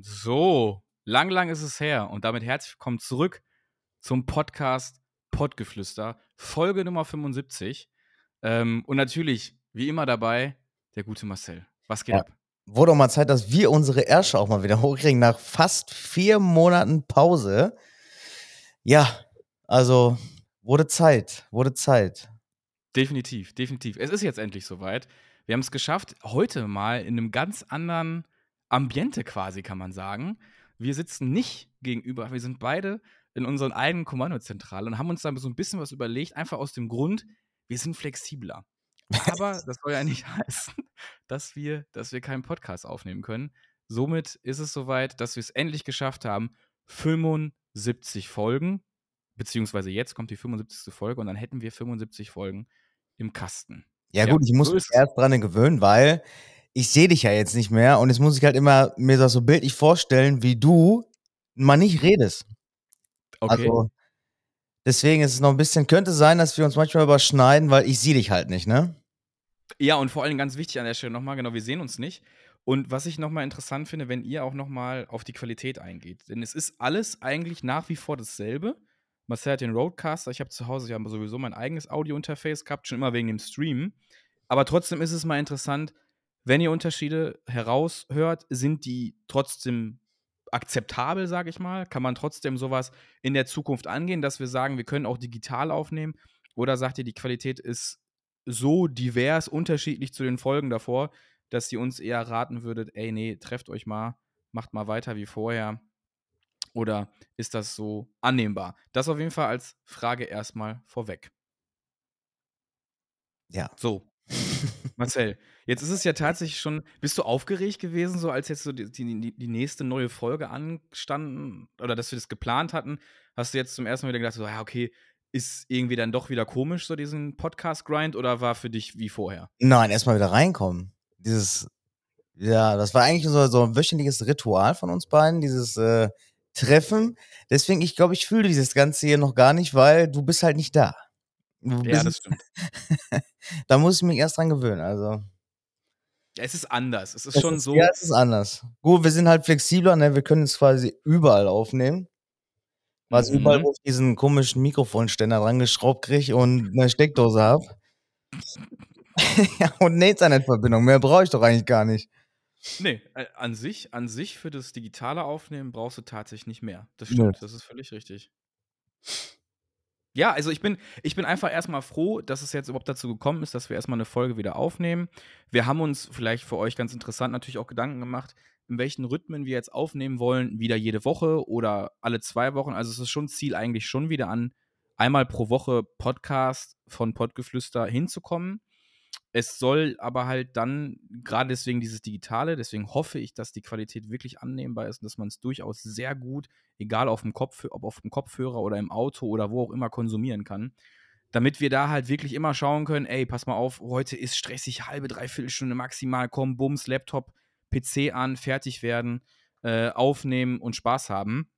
So lang, lang ist es her und damit herzlich willkommen zurück zum Podcast Pottgeflüster, Folge Nummer 75. Ähm, und natürlich, wie immer dabei, der gute Marcel. Was geht Ja. ab? Wurde auch mal Zeit, dass wir unsere Ärsche auch mal wieder hochkriegen nach fast vier Monaten Pause. Ja, also wurde Zeit, wurde Zeit. Definitiv, definitiv. Es ist jetzt endlich soweit. Wir haben es geschafft, heute mal in einem ganz anderen Ambiente quasi, kann man sagen. Wir sitzen nicht gegenüber, wir sind beide in unseren eigenen Kommandozentrale und haben uns da so ein bisschen was überlegt, einfach aus dem Grund, wir sind flexibler. Aber das soll ja nicht heißen, dass wir, dass wir keinen Podcast aufnehmen können. Somit ist es soweit, dass wir es endlich geschafft haben. 75 Folgen, beziehungsweise jetzt kommt die 75. Folge und dann hätten wir 75 Folgen im Kasten. Ja, Ja, gut, ich muss so mich ist es. erst dran gewöhnen, weil ich sehe dich ja jetzt nicht mehr und jetzt muss ich halt immer mir das so bildlich vorstellen, wie du mal nicht redest. Okay. Also deswegen ist es noch ein bisschen, könnte sein, dass wir uns manchmal überschneiden, weil ich sehe dich halt nicht, ne? Ja, und vor allem ganz wichtig an der Stelle nochmal, genau, wir sehen uns nicht. Und was ich nochmal interessant finde, wenn ihr auch nochmal auf die Qualität eingeht. Denn es ist alles eigentlich nach wie vor dasselbe. Marcel hat den Roadcaster, ich habe zu Hause, ich habe sowieso mein eigenes Audio-Interface gehabt, schon immer wegen dem Stream. Aber trotzdem ist es mal interessant, wenn ihr Unterschiede heraushört, sind die trotzdem akzeptabel, sage ich mal? Kann man trotzdem sowas in der Zukunft angehen, dass wir sagen, wir können auch digital aufnehmen? Oder sagt ihr, die Qualität ist so divers, unterschiedlich zu den Folgen davor, dass ihr uns eher raten würdet, ey, nee, trefft euch mal, macht mal weiter wie vorher? Oder ist das so annehmbar? Das auf jeden Fall als Frage erstmal vorweg. Ja. So, Marcel, jetzt ist es ja tatsächlich schon, bist du aufgeregt gewesen, so als jetzt so die, die, die nächste neue Folge anstanden oder dass wir das geplant hatten? Hast du jetzt zum ersten Mal wieder gedacht, so, ja, okay, ist irgendwie dann doch wieder komisch, so diesen Podcast-Grind oder war für dich wie vorher? Nein, erstmal wieder reinkommen. Dieses, ja, das war eigentlich so, so ein wöchentliches Ritual von uns beiden, dieses äh, Treffen. Deswegen, ich glaube, ich fühle dieses Ganze hier noch gar nicht, weil du bist halt nicht da. Du Ja, das stimmt. da muss ich mich erst dran gewöhnen. Also, Ja, es ist anders. Es ist es schon ist, so. Ja, es ist anders. Gut, wir sind halt flexibler, ne? Wir können es quasi überall aufnehmen. Also Mhm. überall, wo ich diesen komischen Mikrofonständer dran geschraubt kriege und eine Steckdose habe. ja, und eine Internetverbindung. Mehr brauche ich doch eigentlich gar nicht. Nee, äh, an sich, an sich für das digitale Aufnehmen brauchst du tatsächlich nicht mehr. Das stimmt, das ist völlig richtig. Ja, also ich bin, ich bin einfach erstmal froh, dass es jetzt überhaupt dazu gekommen ist, dass wir erstmal eine Folge wieder aufnehmen. Wir haben uns vielleicht für euch ganz interessant natürlich auch Gedanken gemacht, in welchen Rhythmen wir jetzt aufnehmen wollen, wieder jede Woche oder alle zwei Wochen. Also es ist schon Ziel eigentlich schon wieder an, einmal pro Woche Podcast von Pottgeflüster hinzukommen. Es soll aber halt dann, gerade deswegen dieses Digitale, deswegen hoffe ich, dass die Qualität wirklich annehmbar ist und dass man es durchaus sehr gut, egal auf dem Kopf, ob auf dem Kopfhörer oder im Auto oder wo auch immer konsumieren kann. Damit wir da halt wirklich immer schauen können, ey, pass mal auf, heute ist stressig, halbe, dreiviertel Stunde maximal, komm, Bums, Laptop, PC an, fertig werden, äh, aufnehmen und Spaß haben.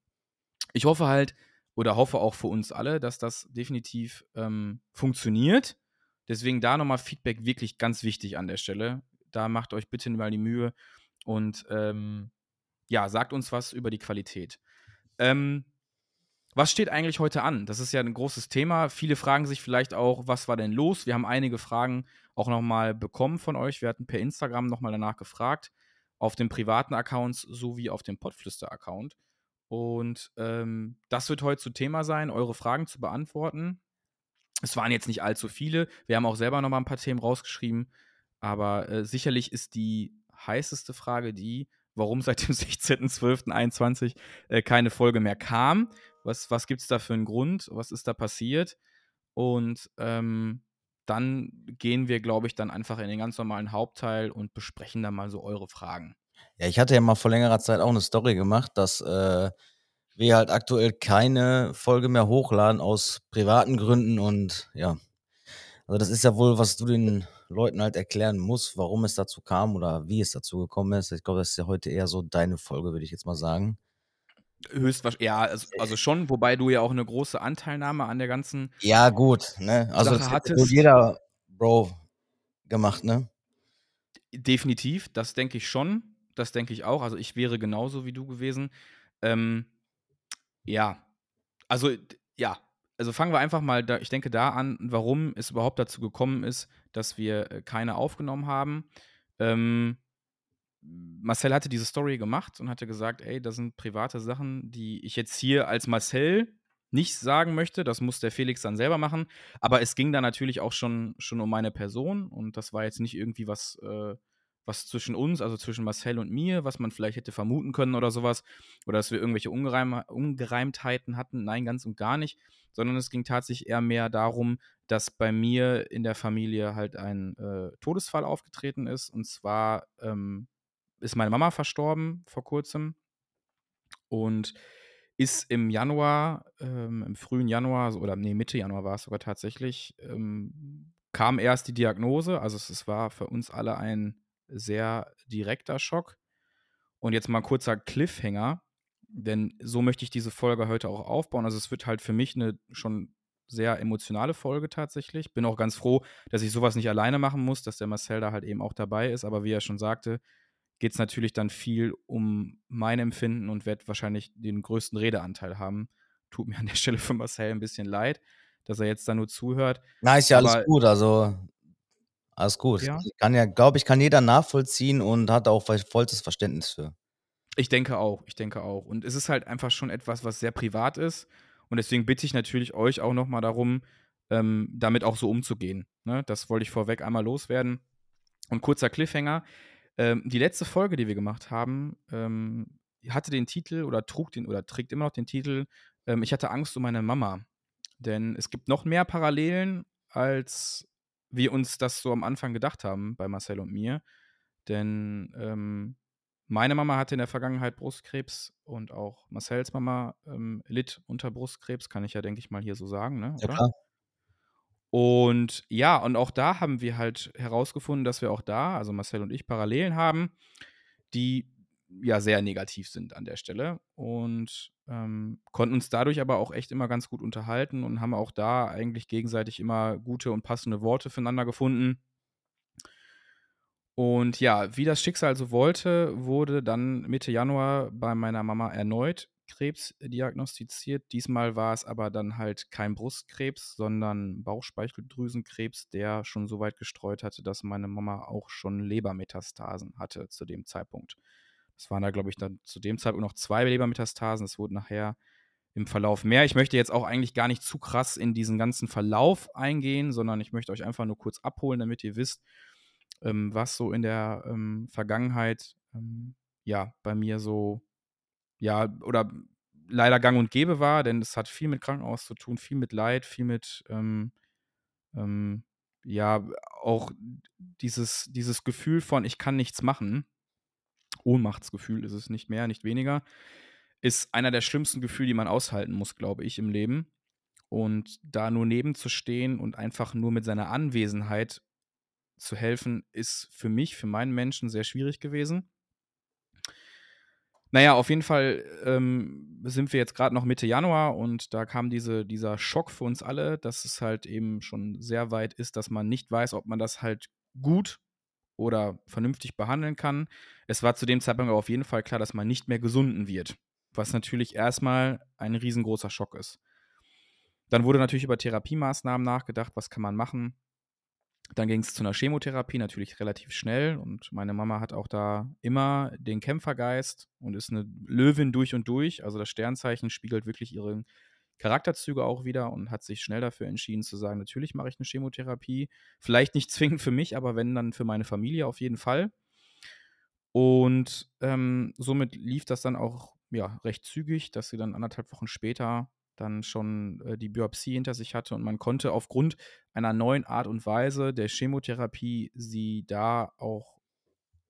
Ich hoffe halt, oder hoffe auch für uns alle, dass das definitiv ähm, funktioniert. Deswegen da nochmal Feedback wirklich ganz wichtig an der Stelle. Da macht euch bitte mal die Mühe und ähm, ja, sagt uns was über die Qualität. Ähm, was steht eigentlich heute an? Das ist ja ein großes Thema. Viele fragen sich vielleicht auch, was war denn los? Wir haben einige Fragen auch nochmal bekommen von euch. Wir hatten per Instagram nochmal danach gefragt, auf dem privaten Accounts sowie auf dem Podflüster-Account. Und ähm, das wird heute zu Thema sein, eure Fragen zu beantworten. Es waren jetzt nicht allzu viele. Wir haben auch selber noch mal ein paar Themen rausgeschrieben. Aber äh, sicherlich ist die heißeste Frage die, warum seit dem 16.12.21 äh, keine Folge mehr kam. Was, was gibt es da für einen Grund? Was ist da passiert? Und ähm, dann gehen wir, glaube ich, dann einfach in den ganz normalen Hauptteil und besprechen dann mal so eure Fragen. Ja, ich hatte ja mal vor längerer Zeit auch eine Story gemacht, dass äh, wir halt aktuell keine Folge mehr hochladen aus privaten Gründen und ja. Also das ist ja wohl, was du den Leuten halt erklären musst, warum es dazu kam oder wie es dazu gekommen ist. Ich glaube, das ist ja heute eher so deine Folge, würde ich jetzt mal sagen. Höchstwahrscheinlich, ja, also, also schon, wobei du ja auch eine große Anteilnahme an der ganzen Ja, gut, ne? Also Sache das hat jeder Bro gemacht, ne? definitiv, das denke ich schon. Das denke ich auch. Also ich wäre genauso wie du gewesen. Ähm, ja, also ja, also fangen wir einfach mal da, ich denke da an, warum es überhaupt dazu gekommen ist, dass wir äh, keine aufgenommen haben. Ähm, Marcel hatte diese Story gemacht und hatte gesagt, ey, das sind private Sachen, die ich jetzt hier als Marcel nicht sagen möchte. Das muss der Felix dann selber machen. Aber es ging da natürlich auch schon, schon um meine Person und das war jetzt nicht irgendwie was, äh, was zwischen uns, also zwischen Marcel und mir, was man vielleicht hätte vermuten können oder sowas. Oder dass wir irgendwelche Ungereim Ungereimtheiten hatten. Nein, ganz und gar nicht. Sondern es ging tatsächlich eher mehr darum, dass bei mir in der Familie halt ein äh, Todesfall aufgetreten ist. Und zwar ähm, ist meine Mama verstorben vor kurzem. Und ist im Januar, ähm, im frühen Januar, oder nee, Mitte Januar war es sogar tatsächlich, ähm, kam erst die Diagnose. Also es, es, war für uns alle ein sehr direkter Schock. Und jetzt mal ein kurzer Cliffhanger, denn so möchte ich diese Folge heute auch aufbauen. Also es wird halt für mich eine schon sehr emotionale Folge tatsächlich. Bin auch ganz froh, dass ich sowas nicht alleine machen muss, dass der Marcel da halt eben auch dabei ist. Aber wie er schon sagte, geht es natürlich dann viel um mein Empfinden und werde wahrscheinlich den größten Redeanteil haben. Tut mir an der Stelle für Marcel ein bisschen leid, dass er jetzt da nur zuhört. Na, ist ja Aber, alles gut, also alles gut. Ja? Ich kann ja, glaube ich, kann jeder nachvollziehen und hat auch vollstes Verständnis für. Ich denke auch, ich denke auch. Und es ist halt einfach schon etwas, was sehr privat ist. Und deswegen bitte ich natürlich euch auch nochmal darum, ähm, damit auch so umzugehen. Ne? Das wollte ich vorweg einmal loswerden. Und kurzer Cliffhanger. Ähm, die letzte Folge, die wir gemacht haben, ähm, hatte den Titel oder trug den oder trägt immer noch den Titel ähm, Ich hatte Angst um meine Mama. Denn es gibt noch mehr Parallelen, als wir uns das so am Anfang gedacht haben bei Marcel und mir. Denn ähm, meine Mama hatte in der Vergangenheit Brustkrebs und auch Marcels Mama ähm, litt unter Brustkrebs, kann ich ja, denke ich mal, hier so sagen, ne? Ja. Und ja, und auch da haben wir halt herausgefunden, dass wir auch da, also Marcel und ich, Parallelen haben, die ja sehr negativ sind an der Stelle und ähm, konnten uns dadurch aber auch echt immer ganz gut unterhalten und haben auch da eigentlich gegenseitig immer gute und passende Worte füreinander gefunden. Und ja, wie das Schicksal so wollte, wurde dann Mitte Januar bei meiner Mama erneut Krebs diagnostiziert. Diesmal war es aber dann halt kein Brustkrebs, sondern Bauchspeicheldrüsenkrebs, der schon so weit gestreut hatte, dass meine Mama auch schon Lebermetastasen hatte zu dem Zeitpunkt. Es waren da, glaube ich, dann zu dem Zeitpunkt noch zwei Lebermetastasen. Es wurde nachher im Verlauf mehr. Ich möchte jetzt auch eigentlich gar nicht zu krass in diesen ganzen Verlauf eingehen, sondern ich möchte euch einfach nur kurz abholen, damit ihr wisst, ähm, was so in der ähm, Vergangenheit ähm, ja bei mir so ja, oder leider gang und gäbe war, denn es hat viel mit Krankenhaus zu tun, viel mit Leid, viel mit, ähm, ähm, ja, auch dieses, dieses Gefühl von, ich kann nichts machen, Ohnmachtsgefühl ist es nicht mehr, nicht weniger, ist einer der schlimmsten Gefühle, die man aushalten muss, glaube ich, im Leben. Und da nur nebenzustehen und einfach nur mit seiner Anwesenheit zu helfen, ist für mich, für meinen Menschen sehr schwierig gewesen. Naja, auf jeden Fall ähm, sind wir jetzt gerade noch Mitte Januar und da kam diese, dieser Schock für uns alle, dass es halt eben schon sehr weit ist, dass man nicht weiß, ob man das halt gut oder vernünftig behandeln kann. Es war zu dem Zeitpunkt auf jeden Fall klar, dass man nicht mehr gesunden wird, was natürlich erstmal ein riesengroßer Schock ist. Dann wurde natürlich über Therapiemaßnahmen nachgedacht, was kann man machen. Dann ging es zu einer Chemotherapie, natürlich relativ schnell. Und meine Mama hat auch da immer den Kämpfergeist und ist eine Löwin durch und durch. Also das Sternzeichen spiegelt wirklich ihre Charakterzüge auch wieder und hat sich schnell dafür entschieden zu sagen, natürlich mache ich eine Chemotherapie. Vielleicht nicht zwingend für mich, aber wenn dann für meine Familie auf jeden Fall. Und ähm, somit lief das dann auch ja, recht zügig, dass sie dann anderthalb Wochen später dann schon äh, die Biopsie hinter sich hatte und man konnte aufgrund einer neuen Art und Weise der Chemotherapie sie da auch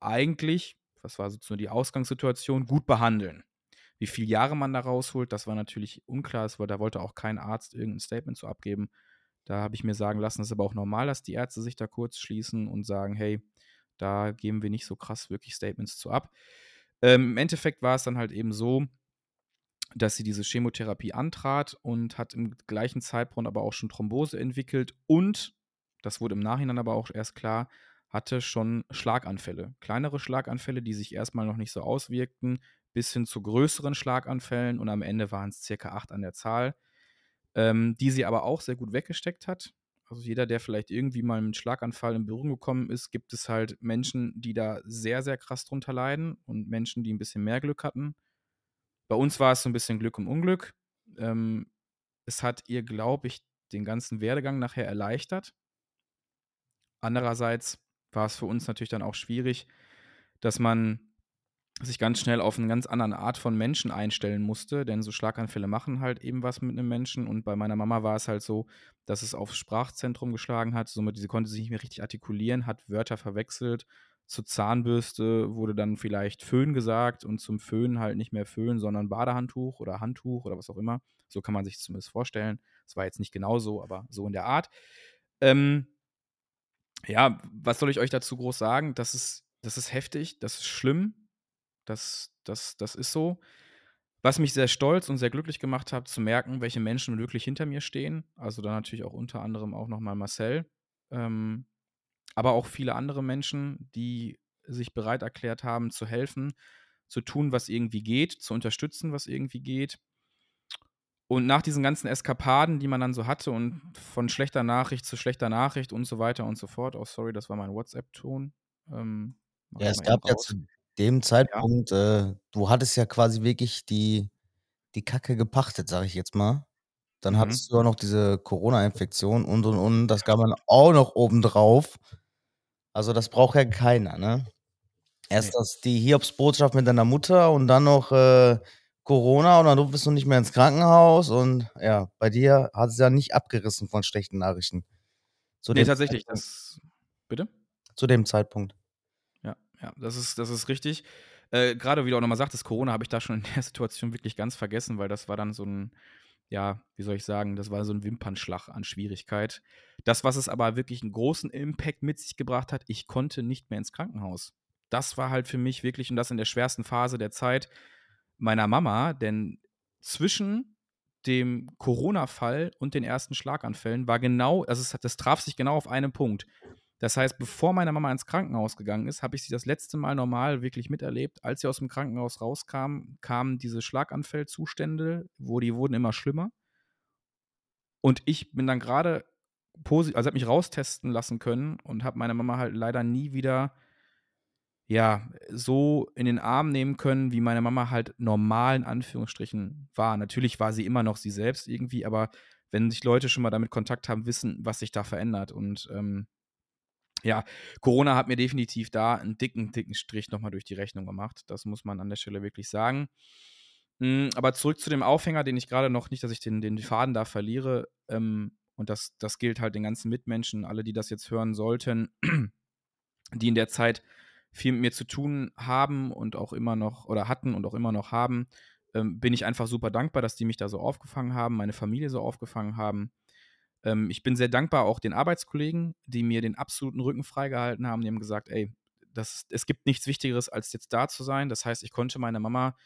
eigentlich, was war sozusagen die Ausgangssituation, gut behandeln. Wie viele Jahre man da rausholt, das war natürlich unklar, weil da wollte auch kein Arzt irgendein Statement zu abgeben. Da habe ich mir sagen lassen, es ist aber auch normal, dass die Ärzte sich da kurz schließen und sagen, hey, da geben wir nicht so krass wirklich Statements zu ab. Ähm, Im Endeffekt war es dann halt eben so, dass sie diese Chemotherapie antrat und hat im gleichen Zeitpunkt aber auch schon Thrombose entwickelt und, das wurde im Nachhinein aber auch erst klar, hatte schon Schlaganfälle. Kleinere Schlaganfälle, die sich erstmal noch nicht so auswirkten, bis hin zu größeren Schlaganfällen und am Ende waren es circa acht an der Zahl, ähm, die sie aber auch sehr gut weggesteckt hat. Also jeder, der vielleicht irgendwie mal mit Schlaganfall in Berührung gekommen ist, gibt es halt Menschen, die da sehr, sehr krass drunter leiden und Menschen, die ein bisschen mehr Glück hatten. Bei uns war es so ein bisschen Glück und Unglück. Ähm, es hat ihr, glaube ich, den ganzen Werdegang nachher erleichtert. Andererseits war es für uns natürlich dann auch schwierig, dass man sich ganz schnell auf eine ganz andere Art von Menschen einstellen musste, denn so Schlaganfälle machen halt eben was mit einem Menschen. Und bei meiner Mama war es halt so, dass es aufs Sprachzentrum geschlagen hat. Somit sie konnte sich nicht mehr richtig artikulieren, hat Wörter verwechselt. Zur Zahnbürste wurde dann vielleicht Föhn gesagt und zum Föhn halt nicht mehr Föhn, sondern Badehandtuch oder Handtuch oder was auch immer. So kann man sich zumindest vorstellen. Das war jetzt nicht genau so, aber so in der Art. Ähm, ja, was soll ich euch dazu groß sagen? Das ist, das ist heftig, das ist schlimm, das, das, das ist so. Was mich sehr stolz und sehr glücklich gemacht hat, zu merken, welche Menschen wirklich hinter mir stehen. Also dann natürlich auch unter anderem auch nochmal Marcel. Ähm, aber auch viele andere Menschen, die sich bereit erklärt haben, zu helfen, zu tun, was irgendwie geht, zu unterstützen, was irgendwie geht. Und nach diesen ganzen Eskapaden, die man dann so hatte und von schlechter Nachricht zu schlechter Nachricht und so weiter und so fort, oh sorry, das war mein WhatsApp-Ton. Ähm, ja, es gab ja zu dem Zeitpunkt, ja. äh, du hattest ja quasi wirklich die, die Kacke gepachtet, sag ich jetzt mal. Dann mhm. hattest du auch noch diese Corona-Infektion und und und, das gab man auch noch obendrauf. Also das braucht ja keiner, ne? Erst nee. das, die Hiobsbotschaft mit deiner Mutter und dann noch äh, Corona und dann bist du nicht mehr ins Krankenhaus und ja, bei dir hat es ja nicht abgerissen von schlechten Nachrichten. Zu nee, tatsächlich. Das, bitte? Zu dem Zeitpunkt. Ja, das ist, das ist richtig. Äh, Gerade wie du auch nochmal sagtest, Corona habe ich da schon in der Situation wirklich ganz vergessen, weil das war dann so ein, ja, wie soll ich sagen, das war so ein Wimpernschlag an Schwierigkeit. Das, was es aber wirklich einen großen Impact mit sich gebracht hat, ich konnte nicht mehr ins Krankenhaus. Das war halt für mich wirklich, und das in der schwersten Phase der Zeit, meiner Mama, denn zwischen dem Corona-Fall und den ersten Schlaganfällen war genau, also es, das traf sich genau auf einen Punkt. Das heißt, bevor meine Mama ins Krankenhaus gegangen ist, habe ich sie das letzte Mal normal wirklich miterlebt. Als sie aus dem Krankenhaus rauskam, kamen diese Schlaganfallzustände, wo die wurden immer schlimmer. Und ich bin dann gerade positiv, also habe mich raustesten lassen können und habe meine Mama halt leider nie wieder ja, so in den Arm nehmen können, wie meine Mama halt normal in Anführungsstrichen war. Natürlich war sie immer noch sie selbst irgendwie, aber wenn sich Leute schon mal damit Kontakt haben, wissen, was sich da verändert. Und ähm, ja, Corona hat mir definitiv da einen dicken, dicken Strich nochmal durch die Rechnung gemacht. Das muss man an der Stelle wirklich sagen. Mhm, aber zurück zu dem Aufhänger, den ich gerade noch nicht, dass ich den, den Faden da verliere. Ähm, und das, das gilt halt den ganzen Mitmenschen, alle, die das jetzt hören sollten, die in der Zeit viel mit mir zu tun haben und auch immer noch oder hatten und auch immer noch haben, ähm, bin ich einfach super dankbar, dass die mich da so aufgefangen haben, meine Familie so aufgefangen haben. Ähm, ich bin sehr dankbar auch den Arbeitskollegen, die mir den absoluten Rücken freigehalten haben. Die haben gesagt, ey, das, es gibt nichts Wichtigeres, als jetzt da zu sein. Das heißt, ich konnte meine Mama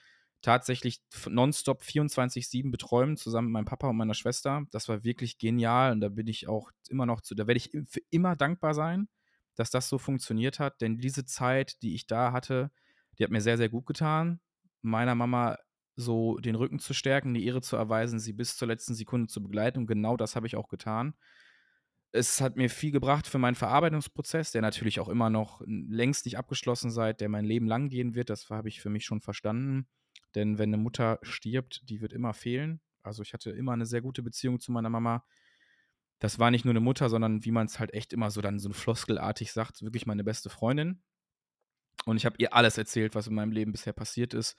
tatsächlich nonstop 24-7 betreuen, zusammen mit meinem Papa und meiner Schwester. Das war wirklich genial und da bin ich auch immer noch zu, da werde ich für immer dankbar sein dass das so funktioniert hat, denn diese Zeit, die ich da hatte, die hat mir sehr, sehr gut getan. Meiner Mama so den Rücken zu stärken, die Ehre zu erweisen, sie bis zur letzten Sekunde zu begleiten. Und genau das habe ich auch getan. Es hat mir viel gebracht für meinen Verarbeitungsprozess, der natürlich auch immer noch längst nicht abgeschlossen sei, der mein Leben lang gehen wird. Das habe ich für mich schon verstanden. Denn wenn eine Mutter stirbt, die wird immer fehlen. Also ich hatte immer eine sehr gute Beziehung zu meiner Mama das war nicht nur eine Mutter, sondern wie man es halt echt immer so dann so floskelartig sagt, wirklich meine beste Freundin. Und ich habe ihr alles erzählt, was in meinem Leben bisher passiert ist,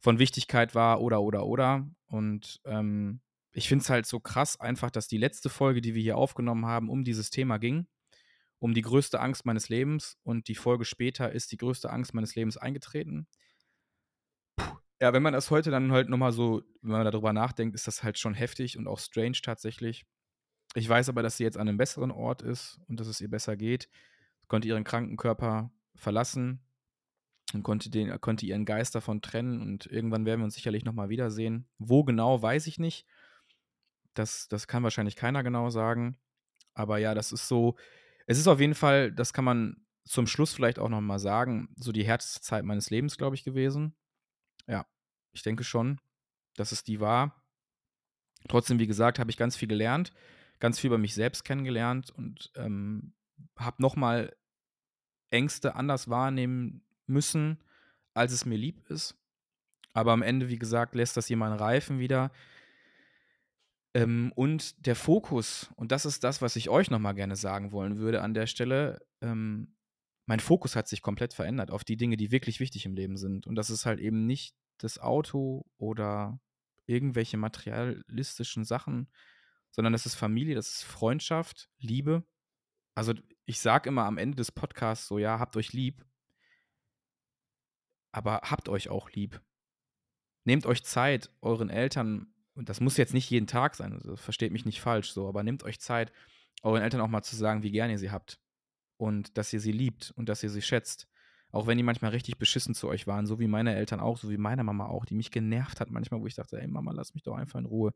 von Wichtigkeit war oder oder oder. Und ähm, ich finde es halt so krass einfach, dass die letzte Folge, die wir hier aufgenommen haben, um dieses Thema ging, um die größte Angst meines Lebens. Und die Folge später ist die größte Angst meines Lebens eingetreten. Puh. Ja, wenn man das heute dann halt nochmal so, wenn man darüber nachdenkt, ist das halt schon heftig und auch strange tatsächlich. Ich weiß aber, dass sie jetzt an einem besseren Ort ist und dass es ihr besser geht. Sie konnte ihren kranken Körper verlassen und konnte, den, konnte ihren Geist davon trennen. Und irgendwann werden wir uns sicherlich nochmal wiedersehen. Wo genau, weiß ich nicht. Das, das kann wahrscheinlich keiner genau sagen. Aber ja, das ist so. Es ist auf jeden Fall, das kann man zum Schluss vielleicht auch noch mal sagen, so die härteste Zeit meines Lebens, glaube ich, gewesen. Ja, ich denke schon, dass es die war. Trotzdem, wie gesagt, habe ich ganz viel gelernt, ganz viel über mich selbst kennengelernt und ähm, habe noch mal Ängste anders wahrnehmen müssen, als es mir lieb ist. Aber am Ende, wie gesagt, lässt das jemand reifen wieder. Ähm, und der Fokus, und das ist das, was ich euch nochmal gerne sagen wollen würde an der Stelle, ähm, mein Fokus hat sich komplett verändert auf die Dinge, die wirklich wichtig im Leben sind. Und das ist halt eben nicht das Auto oder irgendwelche materialistischen Sachen, sondern das ist Familie, das ist Freundschaft, Liebe. Also ich sage immer am Ende des Podcasts so, ja, habt euch lieb, aber habt euch auch lieb. Nehmt euch Zeit, euren Eltern und das muss jetzt nicht jeden Tag sein, also versteht mich nicht falsch so, aber nehmt euch Zeit, euren Eltern auch mal zu sagen, wie gern ihr sie habt und dass ihr sie liebt und dass ihr sie schätzt. Auch wenn die manchmal richtig beschissen zu euch waren, so wie meine Eltern auch, so wie meine Mama auch, die mich genervt hat manchmal, wo ich dachte, ey Mama, lass mich doch einfach in Ruhe.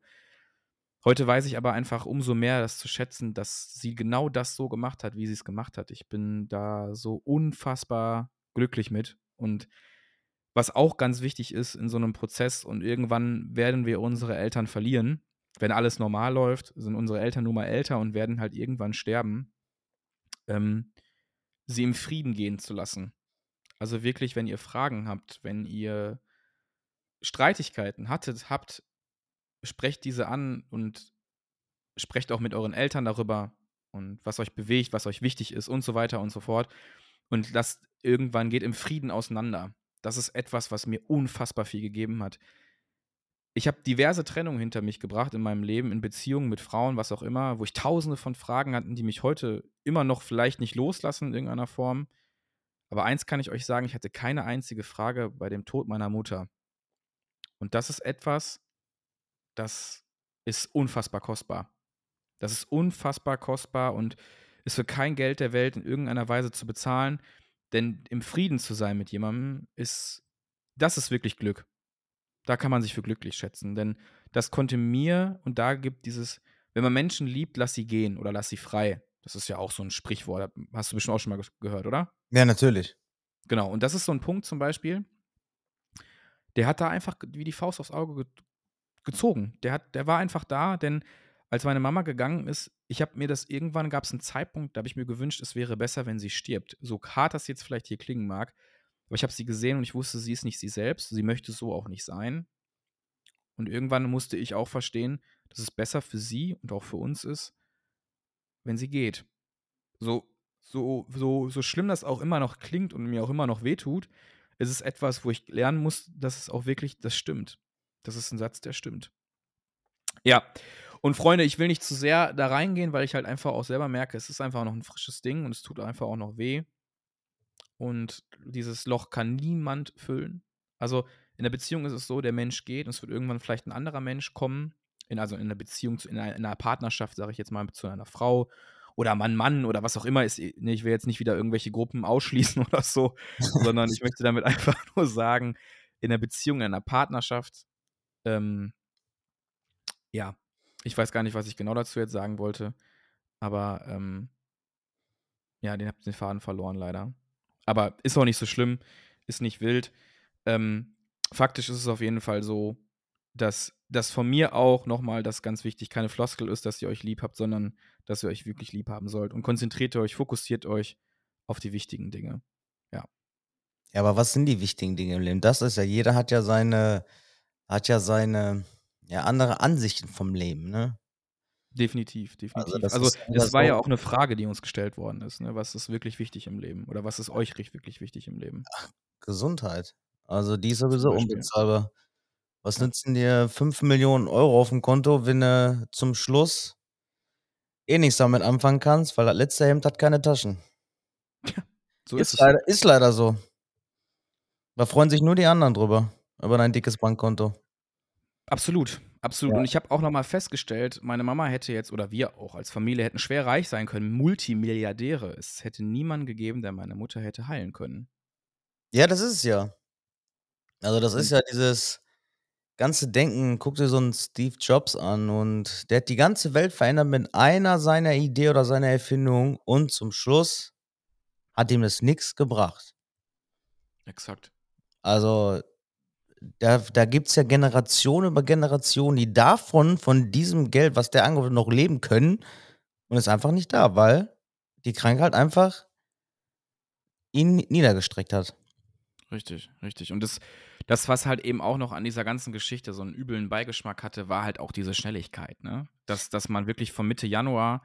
Heute weiß ich aber einfach umso mehr das zu schätzen, dass sie genau das so gemacht hat, wie sie es gemacht hat. Ich bin da so unfassbar glücklich mit und was auch ganz wichtig ist in so einem Prozess und irgendwann werden wir unsere Eltern verlieren. Wenn alles normal läuft, sind unsere Eltern nun mal älter und werden halt irgendwann sterben. Ähm, sie im Frieden gehen zu lassen. Also wirklich, wenn ihr Fragen habt, wenn ihr Streitigkeiten hattet, habt, sprecht diese an und sprecht auch mit euren Eltern darüber und was euch bewegt, was euch wichtig ist und so weiter und so fort. Und lasst irgendwann geht im Frieden auseinander. Das ist etwas, was mir unfassbar viel gegeben hat. Ich habe diverse Trennungen hinter mich gebracht in meinem Leben, in Beziehungen mit Frauen, was auch immer, wo ich tausende von Fragen hatte, die mich heute immer noch vielleicht nicht loslassen in irgendeiner Form. Aber eins kann ich euch sagen, ich hatte keine einzige Frage bei dem Tod meiner Mutter. Und das ist etwas, das ist unfassbar kostbar. Das ist unfassbar kostbar und ist für kein Geld der Welt in irgendeiner Weise zu bezahlen. Denn im Frieden zu sein mit jemandem ist, das ist wirklich Glück. Da kann man sich für glücklich schätzen. Denn das konnte mir, und da gibt dieses, wenn man Menschen liebt, lass sie gehen oder lass sie frei. Das ist ja auch so ein Sprichwort. Hast du bestimmt auch schon mal gehört, oder? Ja, natürlich. Genau. Und das ist so ein Punkt zum Beispiel, der hat da einfach wie die Faust aufs Auge ge gezogen. Der, hat, der war einfach da, denn als meine Mama gegangen ist, ich habe mir das irgendwann gab es einen Zeitpunkt, da habe ich mir gewünscht, es wäre besser, wenn sie stirbt. So hart das jetzt vielleicht hier klingen mag, aber ich habe sie gesehen und ich wusste, sie ist nicht sie selbst, sie möchte so auch nicht sein. Und irgendwann musste ich auch verstehen, dass es besser für sie und auch für uns ist, wenn sie geht. So, so, so, so schlimm das auch immer noch klingt und mir auch immer noch wehtut, ist es etwas, wo ich lernen muss, dass es auch wirklich, das stimmt. Das ist ein Satz, der stimmt. Ja, und Freunde, ich will nicht zu sehr da reingehen, weil ich halt einfach auch selber merke, es ist einfach noch ein frisches Ding und es tut einfach auch noch weh. Und dieses Loch kann niemand füllen. Also in der Beziehung ist es so, der Mensch geht und es wird irgendwann vielleicht ein anderer Mensch kommen. In, also in einer Beziehung, in einer, in einer Partnerschaft, sage ich jetzt mal, zu einer Frau oder Mann, Mann oder was auch immer ist. Nee, ich will jetzt nicht wieder irgendwelche Gruppen ausschließen oder so, sondern ich möchte damit einfach nur sagen, in einer Beziehung, in einer Partnerschaft, ähm, ja, ich weiß gar nicht, was ich genau dazu jetzt sagen wollte, aber ähm, ja, den habt den Faden verloren leider. Aber ist auch nicht so schlimm, ist nicht wild. Ähm, faktisch ist es auf jeden Fall so, dass das von mir auch nochmal das ganz wichtig keine Floskel ist, dass ihr euch lieb habt, sondern dass ihr euch wirklich lieb haben sollt. Und konzentriert euch, fokussiert euch auf die wichtigen Dinge. Ja. Ja, aber was sind die wichtigen Dinge im Leben? Das ist ja, jeder hat ja seine, hat ja seine, ja, andere Ansichten vom Leben, ne? Definitiv, definitiv. Also, das, also, das war ja auch eine Frage, die uns gestellt worden ist. Ne? Was ist wirklich wichtig im Leben? Oder was ist euch wirklich wichtig im Leben? Ach, Gesundheit. Also, die ist sowieso unbezahlbar. Was ja. nützen dir 5 Millionen Euro auf dem Konto, wenn du zum Schluss eh nichts damit anfangen kannst, weil das letzte Hemd hat keine Taschen. Ja, so ist, ist es. Leider, ist leider so. Da freuen sich nur die anderen drüber, über dein dickes Bankkonto. Absolut, absolut. Ja. Und ich habe auch nochmal festgestellt, meine Mama hätte jetzt, oder wir auch als Familie hätten schwer reich sein können, Multimilliardäre. Es hätte niemanden gegeben, der meine Mutter hätte heilen können. Ja, das ist es ja. Also, das ist ja dieses ganze Denken. Guck dir so einen Steve Jobs an und der hat die ganze Welt verändert mit einer seiner Idee oder seiner Erfindung und zum Schluss hat ihm das nichts gebracht. Exakt. Also, da, da gibt es ja Generation über Generation, die davon, von diesem Geld, was der angeholt hat, noch leben können und ist einfach nicht da, weil die Krankheit einfach ihn niedergestreckt hat. Richtig, richtig. Und das, das, was halt eben auch noch an dieser ganzen Geschichte so einen üblen Beigeschmack hatte, war halt auch diese Schnelligkeit, ne? Dass, dass man wirklich von Mitte Januar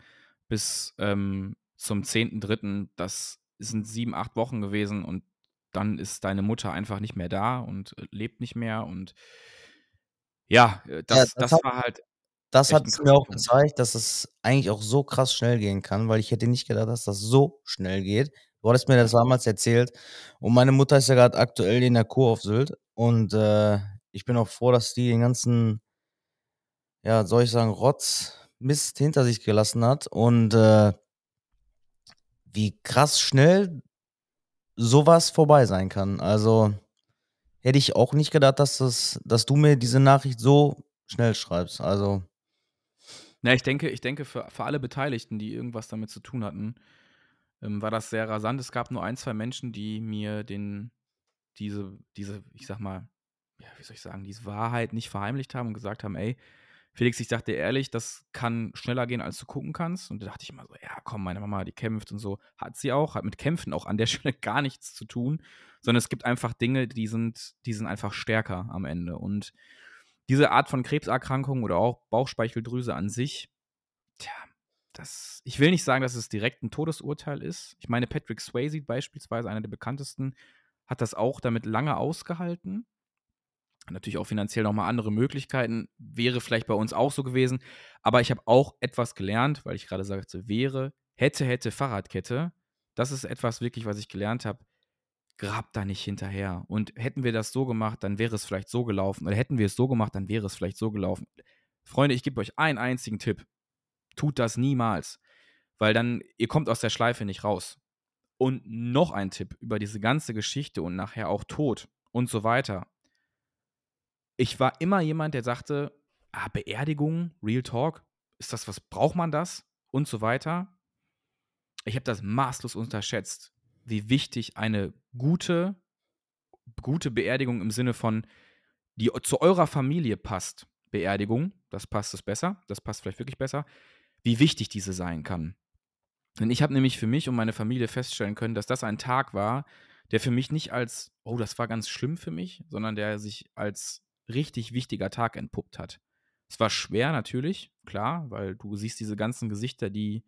bis ähm, zum 10.3., das sind sieben, acht Wochen gewesen und dann ist deine Mutter einfach nicht mehr da und äh, lebt nicht mehr und ja, äh, das, Ja, das das hat- war halt Das hat es mir auch gezeigt, dass es eigentlich auch so krass schnell gehen kann, weil ich hätte nicht gedacht, dass das so schnell geht. Du hattest mir das damals erzählt. Und meine Mutter ist ja gerade aktuell in der Kur auf Sylt. Und äh, ich bin auch froh, dass die den ganzen, ja, soll ich sagen, Rotz, Mist hinter sich gelassen hat. Und äh, wie krass schnell sowas vorbei sein kann. Also hätte ich auch nicht gedacht, dass, das, dass du mir diese Nachricht so schnell schreibst. Also. Na, ich denke, ich denke für, für alle Beteiligten, die irgendwas damit zu tun hatten, ähm, war das sehr rasant. Es gab nur ein, zwei Menschen, die mir den, diese, diese, ich sag mal, ja, wie soll ich sagen, diese Wahrheit nicht verheimlicht haben und gesagt haben, ey, Felix, ich dir ehrlich, das kann schneller gehen, als du gucken kannst. Und da dachte ich immer so, ja, komm, meine Mama, die kämpft und so. Hat sie auch, hat mit Kämpfen auch an der Stelle gar nichts zu tun, sondern es gibt einfach Dinge, die sind, die sind einfach stärker am Ende. Und diese Art von Krebserkrankung oder auch Bauchspeicheldrüse an sich, tja, das, ich will nicht sagen, dass es direkt ein Todesurteil ist. Ich meine, Patrick Swayze beispielsweise, einer der bekanntesten, hat das auch damit lange ausgehalten. Natürlich auch finanziell nochmal andere Möglichkeiten. Wäre vielleicht bei uns auch so gewesen. Aber ich habe auch etwas gelernt, weil ich gerade sagte, wäre, hätte, hätte, Fahrradkette. Das ist etwas wirklich, was ich gelernt habe. Grab da nicht hinterher. Und hätten wir das so gemacht, dann wäre es vielleicht so gelaufen. Oder hätten wir es so gemacht, dann wäre es vielleicht so gelaufen. Freunde, ich gebe euch einen einzigen Tipp. Tut das niemals. Weil dann, ihr kommt aus der Schleife nicht raus. Und noch ein Tipp über diese ganze Geschichte und nachher auch Tod und so weiter. Ich war immer jemand, der sagte, ah, Beerdigung, Real Talk, ist das was, braucht man das? Und so weiter. Ich habe das maßlos unterschätzt, wie wichtig eine gute, gute Beerdigung im Sinne von, die zu eurer Familie passt, Beerdigung, das passt es besser, das passt vielleicht wirklich besser, wie wichtig diese sein kann. Denn ich habe nämlich für mich und meine Familie feststellen können, dass das ein Tag war, der für mich nicht als, oh, das war ganz schlimm für mich, sondern der sich als richtig wichtiger Tag entpuppt hat. Es war schwer natürlich, klar, weil du siehst diese ganzen Gesichter, die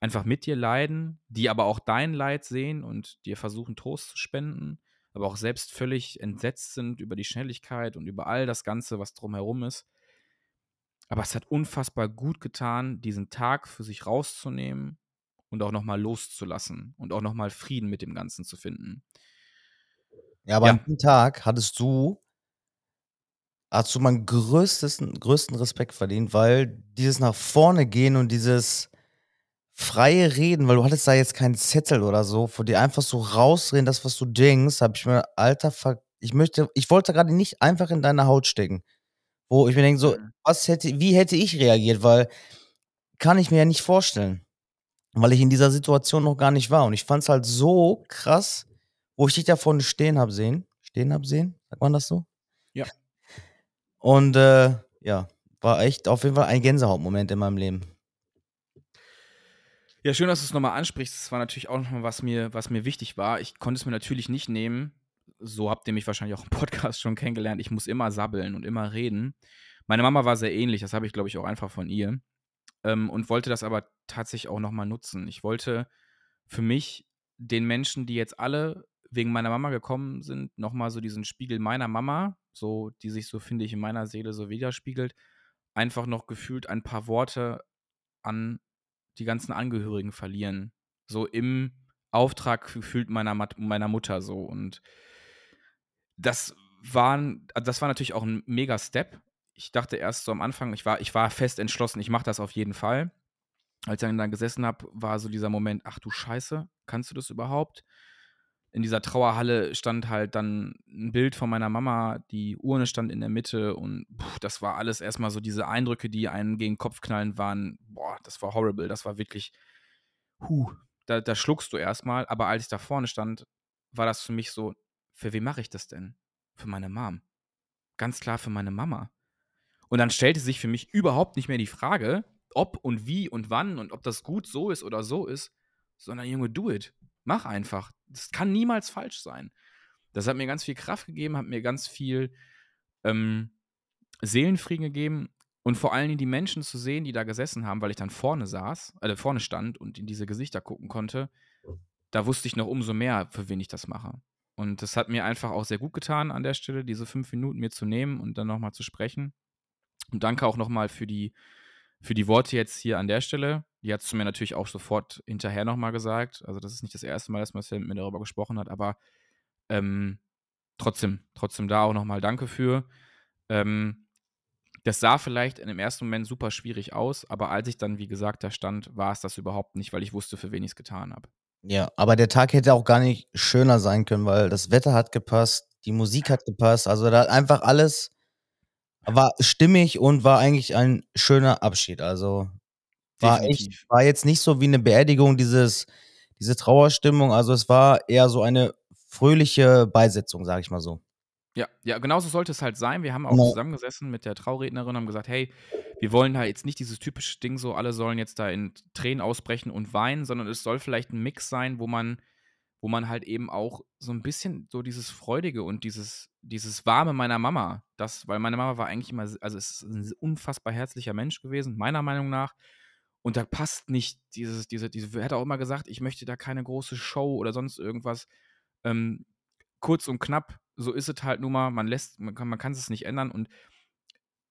einfach mit dir leiden, die aber auch dein Leid sehen und dir versuchen, Trost zu spenden, aber auch selbst völlig entsetzt sind über die Schnelligkeit und über all das Ganze, was drumherum ist. Aber es hat unfassbar gut getan, diesen Tag für sich rauszunehmen und auch nochmal loszulassen und auch nochmal Frieden mit dem Ganzen zu finden. Ja, aber Ja. an dem Tag hattest du hast du meinen größtesten, größten Respekt verdient, weil dieses nach vorne gehen und dieses freie Reden, weil du hattest da jetzt keinen Zettel oder so, vor dir einfach so rausreden, das, was du denkst, habe ich mir, alter ich möchte, ich wollte gerade nicht einfach in deine Haut stecken. Wo ich mir denke, so, Mhm. was hätte, wie hätte ich reagiert, weil kann ich mir ja nicht vorstellen. Weil ich in dieser Situation noch gar nicht war. Und ich fand es halt so krass, wo ich dich da vorne stehen hab sehen. Stehen hab sehen? Sagt man das so? Und äh, ja, war echt auf jeden Fall ein Gänsehautmoment in meinem Leben. Ja, schön, dass du es nochmal ansprichst. Das war natürlich auch nochmal, was mir, was mir wichtig war. Ich konnte es mir natürlich nicht nehmen. So habt ihr mich wahrscheinlich auch im Podcast schon kennengelernt. Ich muss immer sabbeln und immer reden. Meine Mama war sehr ähnlich. Das habe ich, glaube ich, auch einfach von ihr. Ähm, und wollte das aber tatsächlich auch nochmal nutzen. Ich wollte für mich den Menschen, die jetzt alle wegen meiner Mama gekommen sind, nochmal so diesen Spiegel meiner Mama, so, die sich so, finde ich, in meiner Seele so widerspiegelt, einfach noch gefühlt ein paar Worte an die ganzen Angehörigen verlieren. So im Auftrag gefühlt meiner, meiner Mutter so. Und das war, das war natürlich auch ein mega Step. Ich dachte erst so am Anfang, ich war, ich war fest entschlossen, ich mache das auf jeden Fall. Als ich dann da gesessen habe, war so dieser Moment, ach du Scheiße, kannst du das überhaupt? In dieser Trauerhalle stand halt dann ein Bild von meiner Mama, die Urne stand in der Mitte und puh, das war alles erstmal so diese Eindrücke, die einen gegen den Kopf knallen waren. Boah, das war horrible, das war wirklich, huh, da, da schluckst du erstmal, aber als ich da vorne stand, war das für mich so, für wen mache ich das denn? Für meine Mom. Ganz klar für meine Mama. Und dann stellte sich für mich überhaupt nicht mehr die Frage, ob und wie und wann und ob das gut so ist oder so ist, sondern Junge, do it. Mach einfach. Das kann niemals falsch sein. Das hat mir ganz viel Kraft gegeben, hat mir ganz viel ähm, Seelenfrieden gegeben und vor allen Dingen die Menschen zu sehen, die da gesessen haben, weil ich dann vorne saß, äh, vorne stand und in diese Gesichter gucken konnte, da wusste ich noch umso mehr, für wen ich das mache. Und das hat mir einfach auch sehr gut getan an der Stelle, diese fünf Minuten mir zu nehmen und dann nochmal zu sprechen. Und danke auch nochmal für die, für die Worte jetzt hier an der Stelle. Die hat es mir natürlich auch sofort hinterher nochmal gesagt. Also, das ist nicht das erste Mal, dass Marcel mit mir darüber gesprochen hat, aber ähm, trotzdem, trotzdem da auch nochmal Danke für. Ähm, das sah vielleicht in dem ersten Moment super schwierig aus, aber als ich dann, wie gesagt, da stand, war es das überhaupt nicht, weil ich wusste, für wen ich es getan habe. Ja, aber der Tag hätte auch gar nicht schöner sein können, weil das Wetter hat gepasst, die Musik hat gepasst, also da einfach alles war stimmig und war eigentlich ein schöner Abschied. Also war echt, war jetzt nicht so wie eine Beerdigung, dieses, diese Trauerstimmung. Also es war eher so eine fröhliche Beisetzung, sag ich mal so. Ja, ja, genauso sollte es halt sein. Wir haben auch ja. zusammengesessen mit der Traurednerin und haben gesagt, hey, wir wollen da jetzt nicht dieses typische Ding so, alle sollen jetzt da in Tränen ausbrechen und weinen, sondern es soll vielleicht ein Mix sein, wo man, wo man halt eben auch so ein bisschen so dieses Freudige und dieses, dieses Warme meiner Mama, das, weil meine Mama war eigentlich immer, also es ist ein unfassbar herzlicher Mensch gewesen, meiner Meinung nach. Und da passt nicht dieses, diese, diese, er hat auch immer gesagt, ich möchte da keine große Show oder sonst irgendwas. Ähm, kurz und knapp, so ist es halt nun mal, man lässt, man kann, man kann es nicht ändern und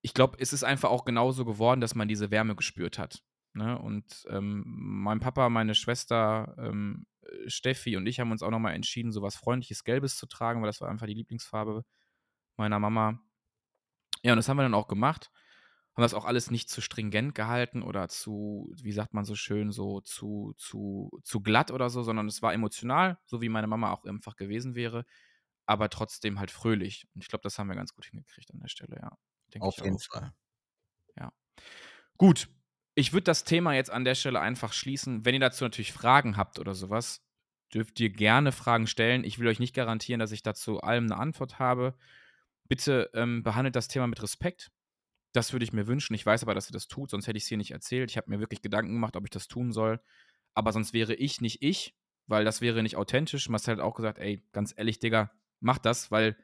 ich glaube, es ist einfach auch genauso geworden, dass man diese Wärme gespürt hat. Ne? Und ähm, mein Papa, meine Schwester ähm, Steffi und ich haben uns auch nochmal entschieden, so was freundliches Gelbes zu tragen, weil das war einfach die Lieblingsfarbe meiner Mama. Ja, und das haben wir dann auch gemacht. Haben das auch alles nicht zu stringent gehalten oder zu, wie sagt man so schön, so zu, zu, zu glatt oder so, sondern es war emotional, so wie meine Mama auch einfach gewesen wäre aber trotzdem halt fröhlich. Und ich glaube, das haben wir ganz gut hingekriegt an der Stelle, ja. Denk Auf jeden. Fall. Ja. Gut. Ich würde das Thema jetzt an der Stelle einfach schließen. Wenn ihr dazu natürlich Fragen habt oder sowas, dürft ihr gerne Fragen stellen. Ich will euch nicht garantieren, dass ich dazu allem eine Antwort habe. Bitte ähm, behandelt das Thema mit Respekt. Das würde ich mir wünschen. Ich weiß aber, dass ihr das tut, sonst hätte ich es hier nicht erzählt. Ich habe mir wirklich Gedanken gemacht, ob ich das tun soll. Aber sonst wäre ich nicht ich, weil das wäre nicht authentisch. Marcel hat auch gesagt, ey, ganz ehrlich, Digga, mach das, weil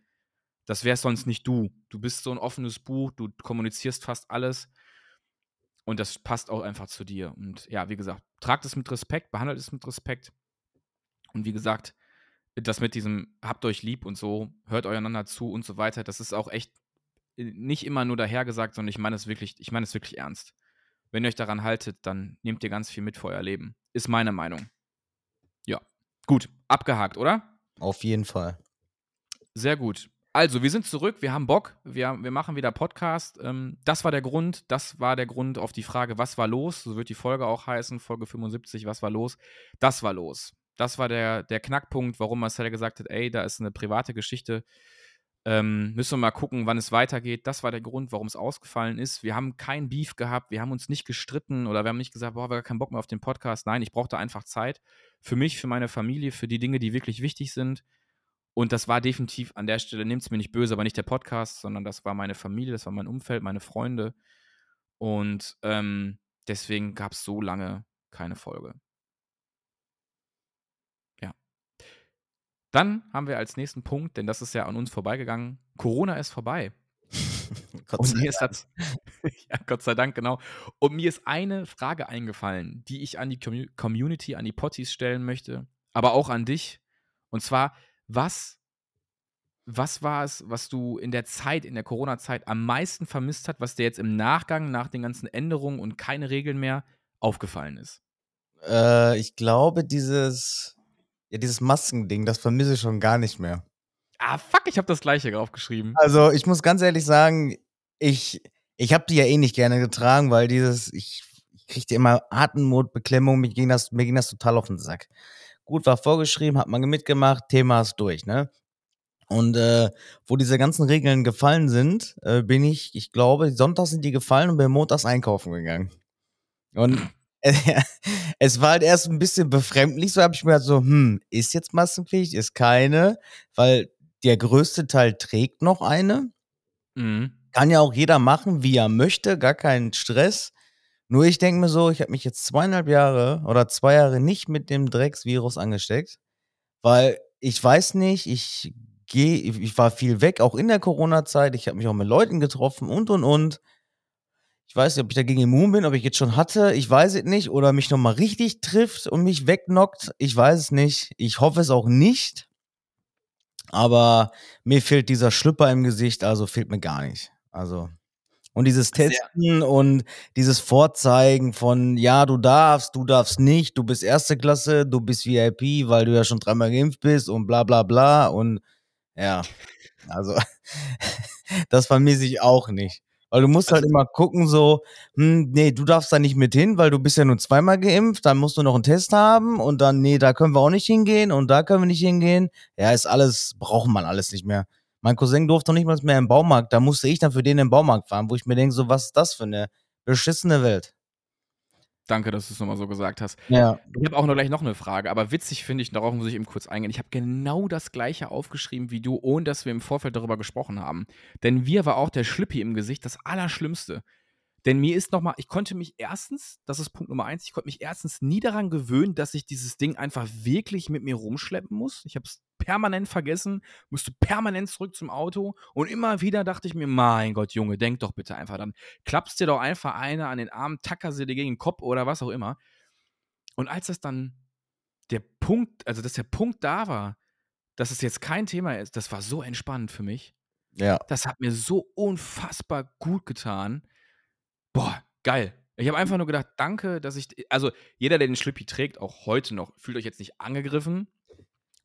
das wäre sonst nicht du. Du bist so ein offenes Buch, du kommunizierst fast alles und das passt auch einfach zu dir. Und ja, wie gesagt, tragt es mit Respekt, behandelt es mit Respekt. Und wie gesagt, das mit diesem habt euch lieb und so, hört eueinander zu und so weiter, das ist auch echt nicht immer nur dahergesagt, sondern ich meine es wirklich, ich meine es wirklich ernst. Wenn ihr euch daran haltet, dann nehmt ihr ganz viel mit für euer Leben. Ist meine Meinung. Ja. Gut, abgehakt, oder? Auf jeden Fall. Sehr gut. Also, wir sind zurück, wir haben Bock, wir, wir machen wieder Podcast. Ähm, das war der Grund, das war der Grund auf die Frage, was war los? So wird die Folge auch heißen, Folge 75, was war los? Das war los. Das war der, der Knackpunkt, warum Marcel gesagt hat, ey, da ist eine private Geschichte. Ähm, müssen wir mal gucken, wann es weitergeht. Das war der Grund, warum es ausgefallen ist. Wir haben kein Beef gehabt, wir haben uns nicht gestritten oder wir haben nicht gesagt, boah, wir haben keinen Bock mehr auf den Podcast. Nein, ich brauchte einfach Zeit für mich, für meine Familie, für die Dinge, die wirklich wichtig sind. Und das war definitiv an der Stelle, nimmt es mir nicht böse, aber nicht der Podcast, sondern das war meine Familie, das war mein Umfeld, meine Freunde. Und ähm, deswegen gab es so lange keine Folge. Ja. Dann haben wir als nächsten Punkt, denn das ist ja an uns vorbeigegangen, Corona ist vorbei. Gott sei Und mir ist das, ja, Gott sei Dank, genau. Und mir ist eine Frage eingefallen, die ich an die Community, an die Potties stellen möchte, aber auch an dich. Und zwar, was, was war es, was du in der Zeit, in der Corona-Zeit am meisten vermisst hast, was dir jetzt im Nachgang, nach den ganzen Änderungen und keine Regeln mehr aufgefallen ist? Äh, ich glaube, dieses, ja, dieses Maskending, das vermisse ich schon gar nicht mehr. Ah, fuck, ich habe das gleiche draufgeschrieben. Also, ich muss ganz ehrlich sagen, ich, ich habe die ja eh nicht gerne getragen, weil dieses, ich, ich kriegte immer Atemnotbeklemmung, mir ging das, mir ging das total auf den Sack gut, war vorgeschrieben, hat man mitgemacht, Thema ist durch, ne? Und äh, wo diese ganzen Regeln gefallen sind, äh, bin ich, ich glaube, Sonntag sind die gefallen und bin montags einkaufen gegangen. Und es war halt erst ein bisschen befremdlich, so habe ich mir halt so, hm, ist jetzt Maskenpflicht, ist keine, weil der größte Teil trägt noch eine. Mhm. Kann ja auch jeder machen, wie er möchte, gar keinen Stress. Nur ich denke mir so, ich habe mich jetzt zweieinhalb Jahre oder zwei Jahre nicht mit dem Drecksvirus angesteckt, weil ich weiß nicht, ich gehe, ich war viel weg, auch in der Corona-Zeit. Ich habe mich auch mit Leuten getroffen und und und. Ich weiß nicht, ob ich dagegen immun bin, ob ich jetzt schon hatte. Ich weiß es nicht. Oder mich nochmal richtig trifft und mich wegknockt. Ich weiß es nicht. Ich hoffe es auch nicht. Aber mir fehlt dieser Schlüpper im Gesicht, also fehlt mir gar nicht. Also. Und dieses Testen und dieses Vorzeigen von, ja, du darfst, du darfst nicht, du bist erste Klasse, du bist VIP, weil du ja schon dreimal geimpft bist und bla bla bla. Und ja, also das vermisse ich auch nicht. Weil du musst halt immer gucken, so, hm, nee, du darfst da nicht mit hin, weil du bist ja nur zweimal geimpft, dann musst du noch einen Test haben und dann, nee, da können wir auch nicht hingehen und da können wir nicht hingehen. Ja, ist alles, braucht man alles nicht mehr. Mein Cousin durfte noch nicht mal mehr im Baumarkt, da musste ich dann für den im Baumarkt fahren, wo ich mir denke, so, was ist das für eine beschissene Welt? Danke, dass du es nochmal so gesagt hast. Ja. Ich habe auch noch gleich noch eine Frage, aber witzig finde ich, darauf muss ich eben kurz eingehen. Ich habe genau das gleiche aufgeschrieben wie du, ohne dass wir im Vorfeld darüber gesprochen haben. Denn mir war auch der Schlippi im Gesicht das Allerschlimmste. Denn mir ist nochmal, ich konnte mich erstens, das ist Punkt Nummer eins, ich konnte mich erstens nie daran gewöhnen, dass ich dieses Ding einfach wirklich mit mir rumschleppen muss. Ich habe es permanent vergessen, musste permanent zurück zum Auto und immer wieder dachte ich mir, mein Gott, Junge, denk doch bitte einfach, dann klappst dir doch einfach eine an den Arm, tacker sie dir gegen den Kopf oder was auch immer. Und als das dann der Punkt, also dass der Punkt da war, dass es jetzt kein Thema ist, das war so entspannt für mich. Ja. Das hat mir so unfassbar gut getan. Boah, geil. Ich habe einfach nur gedacht, danke, dass ich, also jeder, der den Schlippi trägt, auch heute noch, fühlt euch jetzt nicht angegriffen,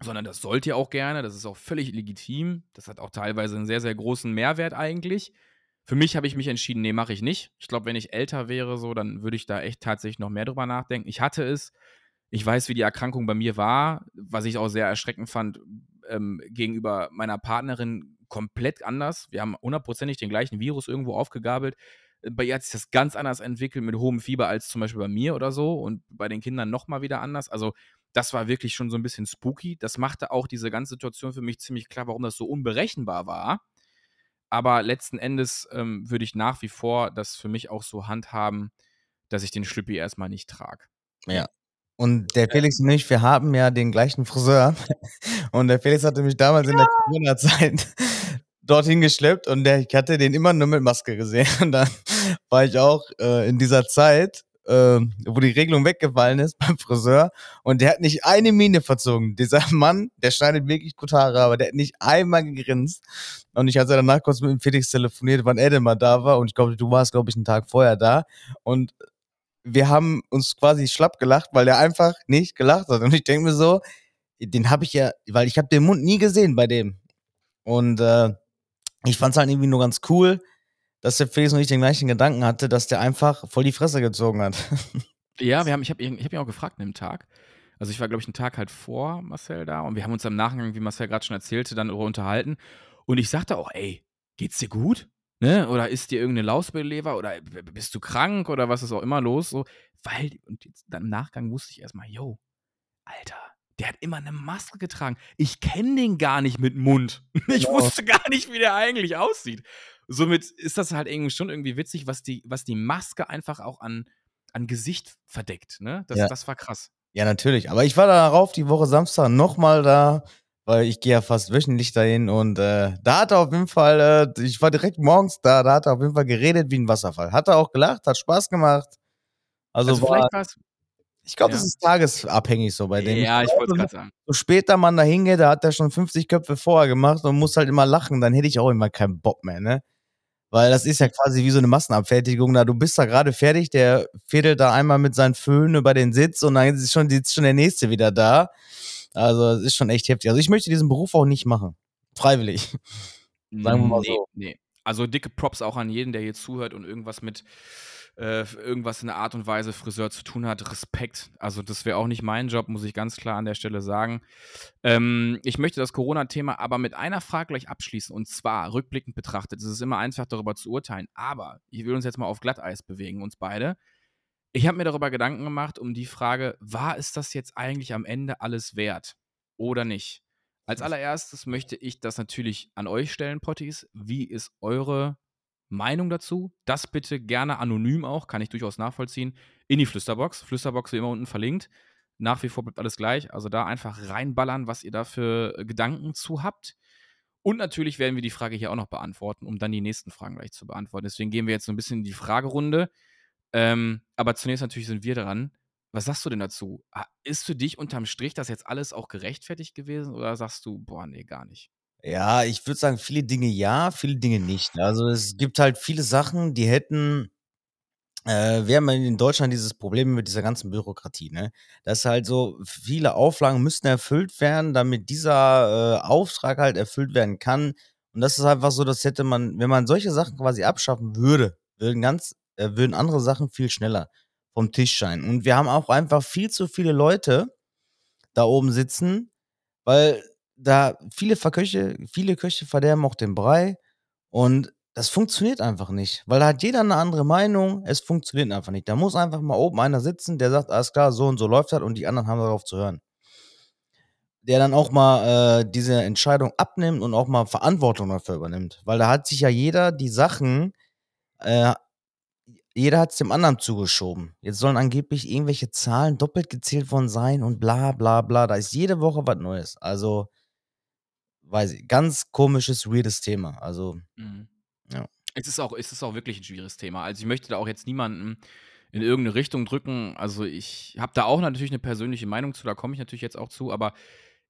sondern das sollt ihr auch gerne. Das ist auch völlig legitim. Das hat auch teilweise einen sehr, sehr großen Mehrwert eigentlich. Für mich habe ich mich entschieden, nee, mache ich nicht. Ich glaube, wenn ich älter wäre, so, dann würde ich da echt tatsächlich noch mehr drüber nachdenken. Ich hatte es. Ich weiß, wie die Erkrankung bei mir war, was ich auch sehr erschreckend fand, ähm, gegenüber meiner Partnerin komplett anders. Wir haben hundertprozentig den gleichen Virus irgendwo aufgegabelt bei ihr hat sich das ganz anders entwickelt mit hohem Fieber als zum Beispiel bei mir oder so und bei den Kindern nochmal wieder anders. Also das war wirklich schon so ein bisschen spooky. Das machte auch diese ganze Situation für mich ziemlich klar, warum das so unberechenbar war. Aber letzten Endes ähm, würde ich nach wie vor das für mich auch so handhaben, dass ich den Schlüppi erstmal nicht trage. Ja. Und der Felix und ich, wir haben ja den gleichen Friseur. Und der Felix hatte mich damals ja. in der Corona-Zeit dorthin geschleppt und der, ich hatte den immer nur mit Maske gesehen. Und dann war ich auch äh, in dieser Zeit, äh, wo die Regelung weggefallen ist beim Friseur und der hat nicht eine Miene verzogen. Dieser Mann, der schneidet wirklich gut Haare, aber der hat nicht einmal gegrinst. Und ich hatte danach kurz mit dem Felix telefoniert, wann er denn mal da war und ich glaube, du warst, glaube ich, einen Tag vorher da und wir haben uns quasi schlapp gelacht, weil er einfach nicht gelacht hat. Und ich denke mir so, den habe ich ja, weil ich habe den Mund nie gesehen bei dem. Und äh, ich fand es halt irgendwie nur ganz cool, dass der Felix noch nicht den gleichen Gedanken hatte, dass der einfach voll die Fresse gezogen hat. Ja, wir haben, ich habe ich hab ihn auch gefragt an dem Tag. Also ich war, glaube ich, einen Tag halt vor Marcel da und wir haben uns am Nachgang, wie Marcel gerade schon erzählte, dann unterhalten. Und ich sagte auch, ey, geht's dir gut? Ne? Oder ist dir irgendeine Lausbeleber oder bist du krank oder was ist auch immer los? So, weil, und dann im Nachgang wusste ich erstmal, yo, Alter, der hat immer eine Maske getragen. Ich kenne den gar nicht mit Mund. Ich genau. wusste gar nicht, wie der eigentlich aussieht. Somit ist das halt irgendwie schon irgendwie witzig, was die, was die Maske einfach auch an, an Gesicht verdeckt. Ne? Das, ja. das war krass. Ja, natürlich. Aber ich war darauf die Woche Samstag nochmal da, weil ich gehe ja fast wöchentlich dahin und äh, da hat er auf jeden Fall, äh, ich war direkt morgens da, da hat er auf jeden Fall geredet wie ein Wasserfall. Hat er auch gelacht, hat Spaß gemacht. Also, also vielleicht war es ich glaube, ja. das ist tagesabhängig so bei dem. Ja, ich, ich wollte es gerade sagen. So später man da hingeht, da hat er schon 50 Köpfe vorher gemacht und muss halt immer lachen, dann hätte ich auch immer keinen Bock mehr, ne? Weil das ist ja quasi wie so eine Massenabfertigung. Da du bist da gerade fertig, der fädelt da einmal mit seinen Föhn über den Sitz und dann ist schon, ist schon der nächste wieder da. Also, es ist schon echt heftig. Also, ich möchte diesen Beruf auch nicht machen. Freiwillig. Sagen wir mal nee, so. Nee. Also, dicke Props auch an jeden, der hier zuhört und irgendwas mit äh, irgendwas in der Art und Weise Friseur zu tun hat, Respekt. Also das wäre auch nicht mein Job, muss ich ganz klar an der Stelle sagen. Ähm, ich möchte das Corona-Thema aber mit einer Frage gleich abschließen und zwar rückblickend betrachtet. Es ist immer einfach darüber zu urteilen, aber ich will uns jetzt mal auf Glatteis bewegen, uns beide. Ich habe mir darüber Gedanken gemacht, um die Frage, war es das jetzt eigentlich am Ende alles wert oder nicht? Als allererstes möchte ich das natürlich an euch stellen, Potties. Wie ist eure Meinung dazu? Das bitte gerne anonym auch, kann ich durchaus nachvollziehen, in die Flüsterbox. Flüsterbox wie immer unten verlinkt. Nach wie vor bleibt alles gleich. Also da einfach reinballern, was ihr da für äh, Gedanken zu habt. Und natürlich werden wir die Frage hier auch noch beantworten, um dann die nächsten Fragen gleich zu beantworten. Deswegen gehen wir jetzt so ein bisschen in die Fragerunde. Ähm, aber zunächst natürlich sind wir dran. Was sagst du denn dazu? Ist für dich unterm Strich das jetzt alles auch gerechtfertigt gewesen oder sagst du, boah, nee, gar nicht? Ja, ich würde sagen, viele Dinge ja, viele Dinge nicht. Also es gibt halt viele Sachen, die hätten, äh, wir haben in Deutschland dieses Problem mit dieser ganzen Bürokratie, ne? Das ist halt so, viele Auflagen müssten erfüllt werden, damit dieser äh, Auftrag halt erfüllt werden kann. Und das ist einfach so, das hätte man, wenn man solche Sachen quasi abschaffen würde, würden ganz äh, würden andere Sachen viel schneller vom Tisch scheinen. Und wir haben auch einfach viel zu viele Leute da oben sitzen, weil da viele Verköche, viele Köche verderben auch den Brei und das funktioniert einfach nicht, weil da hat jeder eine andere Meinung, es funktioniert einfach nicht. Da muss einfach mal oben einer sitzen, der sagt, alles klar, so und so läuft das und die anderen haben darauf zu hören. Der dann auch mal äh, diese Entscheidung abnimmt und auch mal Verantwortung dafür übernimmt. Weil da hat sich ja jeder die Sachen äh, jeder hat es dem anderen zugeschoben. Jetzt sollen angeblich irgendwelche Zahlen doppelt gezählt worden sein und bla bla bla. Da ist jede Woche was Neues. Also, weiß ich, ganz komisches, weirdes Thema. Also, mhm. ja. Es ist, auch, es ist auch wirklich ein schwieriges Thema. Also, ich möchte da auch jetzt niemanden in irgendeine Richtung drücken. Also, ich habe da auch natürlich eine persönliche Meinung zu, da komme ich natürlich jetzt auch zu, aber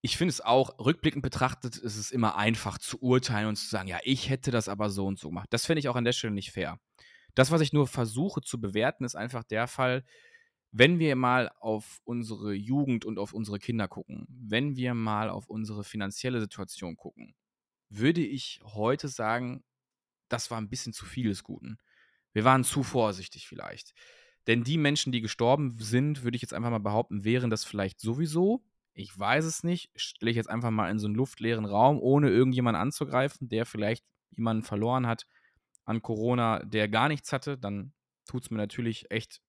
ich finde es auch, rückblickend betrachtet, ist es immer einfach zu urteilen und zu sagen, ja, ich hätte das aber so und so gemacht. Das finde ich auch an der Stelle nicht fair. Das, was ich nur versuche zu bewerten, ist einfach der Fall, wenn wir mal auf unsere Jugend und auf unsere Kinder gucken, wenn wir mal auf unsere finanzielle Situation gucken, würde ich heute sagen, das war ein bisschen zu viel des Guten. Wir waren zu vorsichtig vielleicht. Denn die Menschen, die gestorben sind, würde ich jetzt einfach mal behaupten, wären das vielleicht sowieso. Ich weiß es nicht. Stelle ich jetzt einfach mal in so einen luftleeren Raum, ohne irgendjemanden anzugreifen, der vielleicht jemanden verloren hat an Corona, der gar nichts hatte, dann tut es mir natürlich echt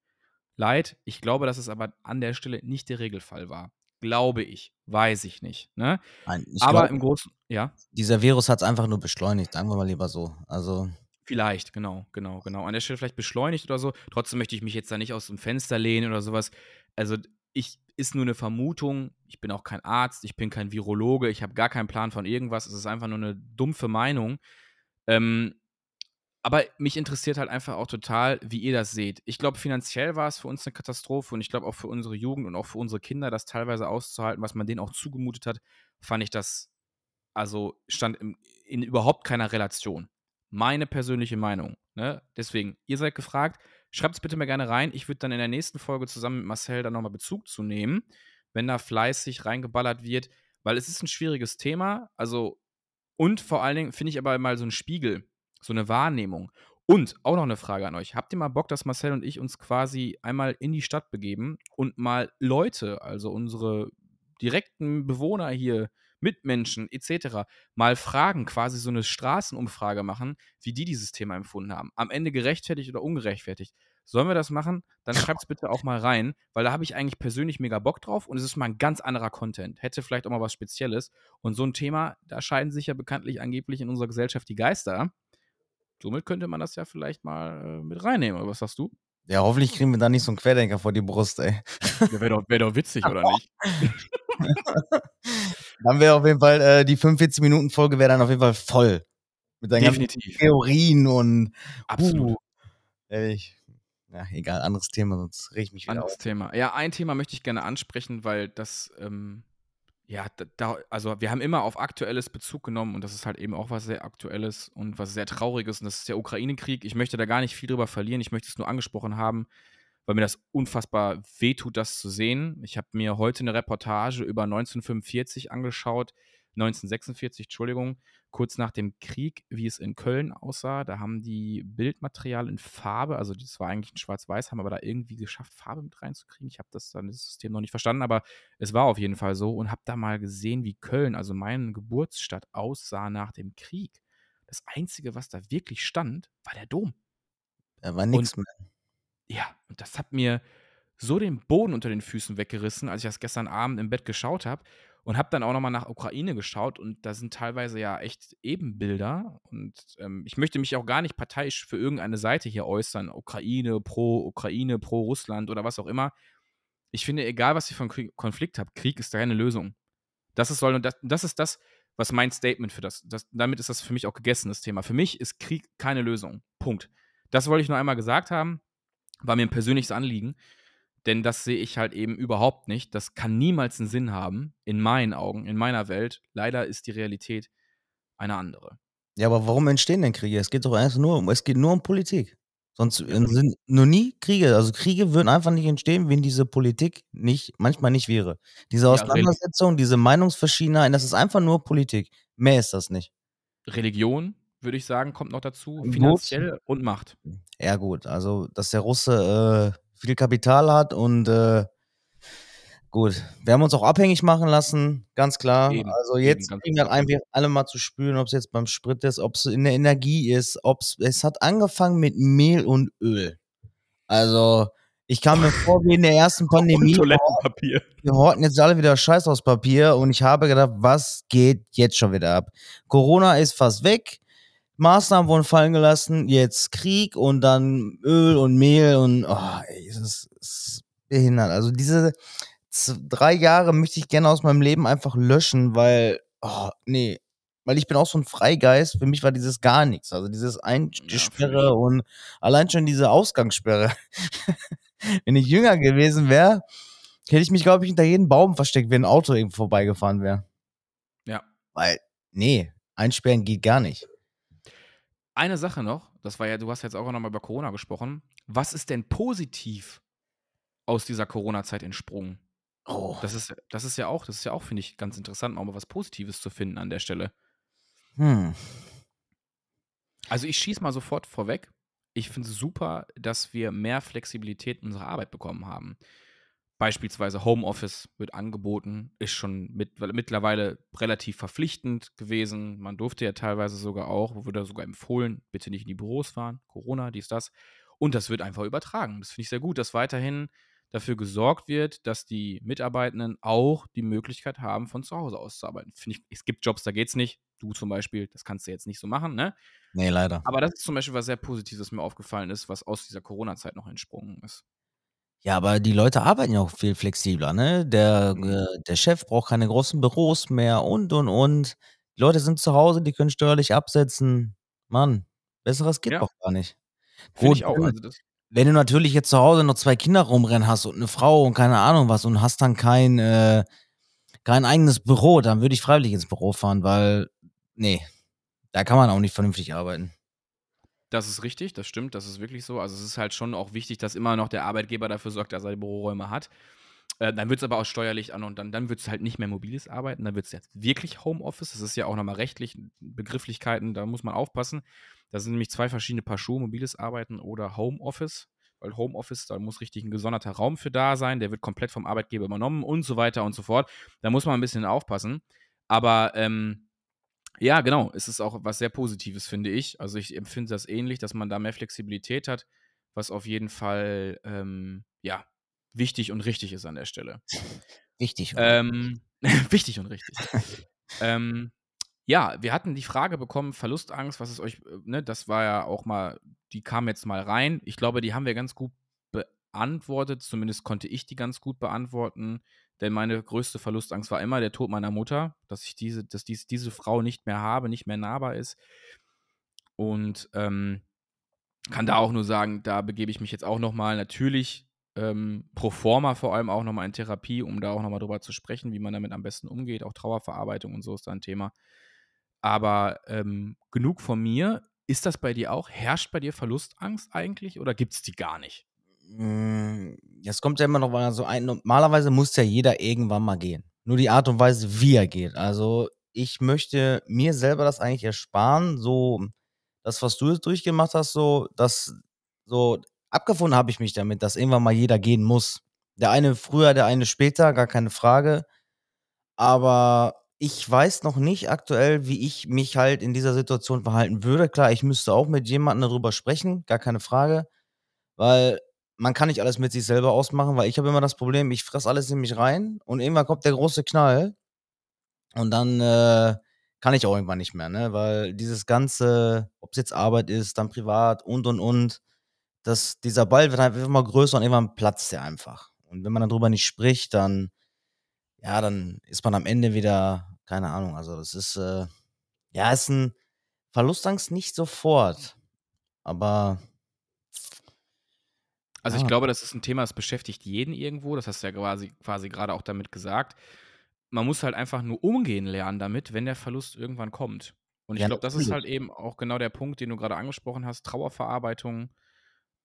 leid. Ich glaube, dass es aber an der Stelle nicht der Regelfall war. Glaube ich. Weiß ich nicht. Ne? Nein, ich aber glaub, im Großen, ja. Dieser Virus hat es einfach nur beschleunigt, sagen wir mal lieber so. Also. Vielleicht, genau, genau, genau. An der Stelle vielleicht beschleunigt oder so. Trotzdem möchte ich mich jetzt da nicht aus dem Fenster lehnen oder sowas. Also, ich ist nur eine Vermutung. Ich bin auch kein Arzt, ich bin kein Virologe, ich habe gar keinen Plan von irgendwas. Es ist einfach nur eine dumpfe Meinung. Ähm, aber mich interessiert halt einfach auch total, wie ihr das seht. Ich glaube, finanziell war es für uns eine Katastrophe und ich glaube auch für unsere Jugend und auch für unsere Kinder, das teilweise auszuhalten, was man denen auch zugemutet hat, fand ich das, also stand in, in überhaupt keiner Relation. Meine persönliche Meinung. Ne? Deswegen, ihr seid gefragt, schreibt es bitte mal gerne rein. Ich würde dann in der nächsten Folge zusammen mit Marcel dann nochmal Bezug zu nehmen, wenn da fleißig reingeballert wird, weil es ist ein schwieriges Thema. Also, und vor allen Dingen finde ich aber mal so ein Spiegel so eine Wahrnehmung. Und auch noch eine Frage an euch. Habt ihr mal Bock, dass Marcel und ich uns quasi einmal in die Stadt begeben und mal Leute, also unsere direkten Bewohner hier, Mitmenschen etc. mal fragen, quasi so eine Straßenumfrage machen, wie die dieses Thema empfunden haben. Am Ende gerechtfertigt oder ungerechtfertigt. Sollen wir das machen? Dann schreibt es bitte auch mal rein, weil da habe ich eigentlich persönlich mega Bock drauf und es ist mal ein ganz anderer Content. Hätte vielleicht auch mal was Spezielles. Und so ein Thema, da scheiden sich ja bekanntlich angeblich in unserer Gesellschaft die Geister. Somit könnte man das ja vielleicht mal äh, mit reinnehmen. Oder was sagst du? Ja, hoffentlich kriegen wir da nicht so einen Querdenker vor die Brust, ey. Ja, wäre doch, wär doch witzig, oder nicht? dann wäre auf jeden Fall, äh, die 45-Minuten-Folge wäre dann auf jeden Fall voll. Mit deinen Definitiv. ganzen Theorien und. Absolut. Uh, ich, ja, egal, anderes Thema, sonst reg ich mich wieder Anderes auf. Thema. Ja, ein Thema möchte ich gerne ansprechen, weil das ähm, ja, da, also wir haben immer auf Aktuelles Bezug genommen und das ist halt eben auch was sehr Aktuelles und was sehr Trauriges und das ist der Ukraine-Krieg. Ich möchte da gar nicht viel drüber verlieren, ich möchte es nur angesprochen haben, weil mir das unfassbar wehtut, das zu sehen. Ich habe mir heute eine Reportage über 1945 angeschaut, 1946, Entschuldigung, kurz nach dem Krieg, wie es in Köln aussah. Da haben die Bildmaterial in Farbe, also das war eigentlich ein Schwarz-Weiß, haben aber da irgendwie geschafft, Farbe mit reinzukriegen. Ich habe das dann das System noch nicht verstanden, aber es war auf jeden Fall so und habe da mal gesehen, wie Köln, also meine Geburtsstadt, aussah nach dem Krieg. Das Einzige, was da wirklich stand, war der Dom. Da war nichts mehr. Ja, Und das hat mir so den Boden unter den Füßen weggerissen, als ich das gestern Abend im Bett geschaut habe. Und habe dann auch nochmal nach Ukraine geschaut und da sind teilweise ja echt Ebenbilder. Und ähm, ich möchte mich auch gar nicht parteiisch für irgendeine Seite hier äußern. Ukraine, pro Ukraine, pro Russland oder was auch immer. Ich finde, egal was ihr von Konflikt habt, Krieg ist keine Lösung. Das ist soll das, das ist das, was mein Statement für das, das. Damit ist das für mich auch gegessen, das Thema. Für mich ist Krieg keine Lösung. Punkt. Das wollte ich nur einmal gesagt haben. War mir ein persönliches Anliegen. Denn das sehe ich halt eben überhaupt nicht. Das kann niemals einen Sinn haben, in meinen Augen, in meiner Welt. Leider ist die Realität eine andere. Ja, aber warum entstehen denn Kriege? Es geht doch erst nur um, es geht nur um Politik. Sonst ja, sind nur nie Kriege. Also Kriege würden einfach nicht entstehen, wenn diese Politik nicht, manchmal nicht wäre. Diese Auseinandersetzung, ja, diese Meinungsverschiedenheit, das ist einfach nur Politik. Mehr ist das nicht. Religion, würde ich sagen, kommt noch dazu. Finanziell und Macht. Ja, gut. Also, dass der Russe äh, viel Kapital hat und äh, gut, wir haben uns auch abhängig machen lassen, ganz klar. Eben, also jetzt kriegen wir einfach alle mal zu spüren, ob es jetzt beim Sprit ist, ob es in der Energie ist, ob es hat angefangen mit Mehl und Öl. Also ich kam mir vor wie in der ersten Pandemie. Und Toilettenpapier. Wir horten jetzt alle wieder Scheiß aus Papier und ich habe gedacht, was geht jetzt schon wieder ab? Corona ist fast weg. Maßnahmen wurden fallen gelassen, jetzt Krieg und dann Öl und Mehl und oh, ey, es ist, ist behindert. Also diese drei Jahre möchte ich gerne aus meinem Leben einfach löschen, weil, oh, nee, weil ich bin auch so ein Freigeist. Für mich war dieses gar nichts. Also dieses Eingesperre ja, und allein schon diese Ausgangssperre. wenn ich jünger gewesen wäre, hätte ich mich, glaube ich, hinter jedem Baum versteckt, wenn ein Auto irgendwo vorbeigefahren wäre. Ja. Weil, nee, einsperren geht gar nicht. Eine Sache noch, das war ja, du hast jetzt auch nochmal über Corona gesprochen. Was ist denn positiv aus dieser Corona-Zeit entsprungen? Oh. Das ist, das ist ja auch, das ist ja auch, finde ich, ganz interessant, mal was Positives zu finden an der Stelle. Hm. Also ich schieße mal sofort vorweg. Ich finde es super, dass wir mehr Flexibilität in unserer Arbeit bekommen haben. Beispielsweise Homeoffice wird angeboten, ist schon mit, mittlerweile relativ verpflichtend gewesen. Man durfte ja teilweise sogar auch, wurde sogar empfohlen, bitte nicht in die Büros fahren, Corona, dies, das. Und das wird einfach übertragen. Das finde ich sehr gut, dass weiterhin dafür gesorgt wird, dass die Mitarbeitenden auch die Möglichkeit haben, von zu Hause aus zu arbeiten. Finde ich, es gibt Jobs, da geht es nicht. Du zum Beispiel, das kannst du jetzt nicht so machen, ne? Nee, leider. Aber das ist zum Beispiel was sehr Positives, was mir aufgefallen ist, was aus dieser Corona-Zeit noch entsprungen ist. Ja, aber die Leute arbeiten ja auch viel flexibler, ne? Der, mhm. äh, der Chef braucht keine großen Büros mehr und und und. Die Leute sind zu Hause, die können steuerlich absetzen. Mann, besseres geht Ja. doch gar nicht. Finde Gut, ich auch. Also das wenn du natürlich jetzt zu Hause noch zwei Kinder rumrennen hast und eine Frau und keine Ahnung was und hast dann kein, äh, kein eigenes Büro, dann würde ich freiwillig ins Büro fahren, weil, nee, da kann man auch nicht vernünftig arbeiten. Das ist richtig, das stimmt, das ist wirklich so. Also es ist halt schon auch wichtig, dass immer noch der Arbeitgeber dafür sorgt, dass er die Büroräume hat. Äh, dann wird es aber auch steuerlich an und dann, dann wird es halt nicht mehr mobiles Arbeiten, dann wird es jetzt wirklich Homeoffice. Das ist ja auch nochmal rechtlich, Begrifflichkeiten, da muss man aufpassen. Da sind nämlich zwei verschiedene Paar Schuhe, mobiles Arbeiten oder Homeoffice. Weil Homeoffice, da muss richtig ein gesonderter Raum für da sein, der wird komplett vom Arbeitgeber übernommen und so weiter und so fort. Da muss man ein bisschen aufpassen. Aber ähm, ja, genau. Es ist auch was sehr Positives, finde ich. Also ich empfinde das ähnlich, dass man da mehr Flexibilität hat, was auf jeden Fall ähm, ja wichtig und richtig ist an der Stelle. Wichtig und ähm, wichtig und richtig. ähm, ja, wir hatten die Frage bekommen, Verlustangst, was ist euch, äh, ne, das war ja auch mal, die kam jetzt mal rein. Ich glaube, die haben wir ganz gut beantwortet, zumindest konnte ich die ganz gut beantworten. Denn meine größte Verlustangst war immer der Tod meiner Mutter, dass ich diese, dass dies, diese Frau nicht mehr habe, nicht mehr nahbar ist. Und ähm, kann da auch nur sagen, da begebe ich mich jetzt auch nochmal natürlich ähm, pro forma vor allem auch nochmal in Therapie, um da auch nochmal drüber zu sprechen, wie man damit am besten umgeht. Auch Trauerverarbeitung und so ist da ein Thema. Aber ähm, genug von mir. Ist das bei dir auch? Herrscht bei dir Verlustangst eigentlich oder gibt es die gar nicht? Hm, es kommt ja immer noch mal so ein normalerweise muss ja jeder irgendwann mal gehen. Nur die Art und Weise, wie er geht. Also, ich möchte mir selber das eigentlich ersparen, so das, was du jetzt durchgemacht hast, so das so abgefunden habe ich mich damit, dass irgendwann mal jeder gehen muss. Der eine früher, der eine später, gar keine Frage. Aber ich weiß noch nicht aktuell, wie ich mich halt in dieser Situation verhalten würde. Klar, ich müsste auch mit jemandem darüber sprechen, gar keine Frage, weil man kann nicht alles mit sich selber ausmachen, weil ich habe immer das Problem, ich fresse alles in mich rein und irgendwann kommt der große Knall und dann äh, kann ich auch irgendwann nicht mehr, ne? Weil dieses ganze, ob es jetzt Arbeit ist, dann privat und und und, das, dieser Ball wird einfach immer größer und irgendwann platzt er einfach. Und wenn man darüber nicht spricht, dann, ja, dann ist man am Ende wieder, keine Ahnung, also das ist, äh, ja, ist ein Verlustangst nicht sofort, aber Also ich ja. glaube, das ist ein Thema, das beschäftigt jeden irgendwo. Das hast du ja quasi, quasi gerade auch damit gesagt. Man muss halt einfach nur umgehen lernen damit, wenn der Verlust irgendwann kommt. Und ich Ja, glaube, das ist halt eben auch genau der Punkt, den du gerade angesprochen hast. Trauerverarbeitung,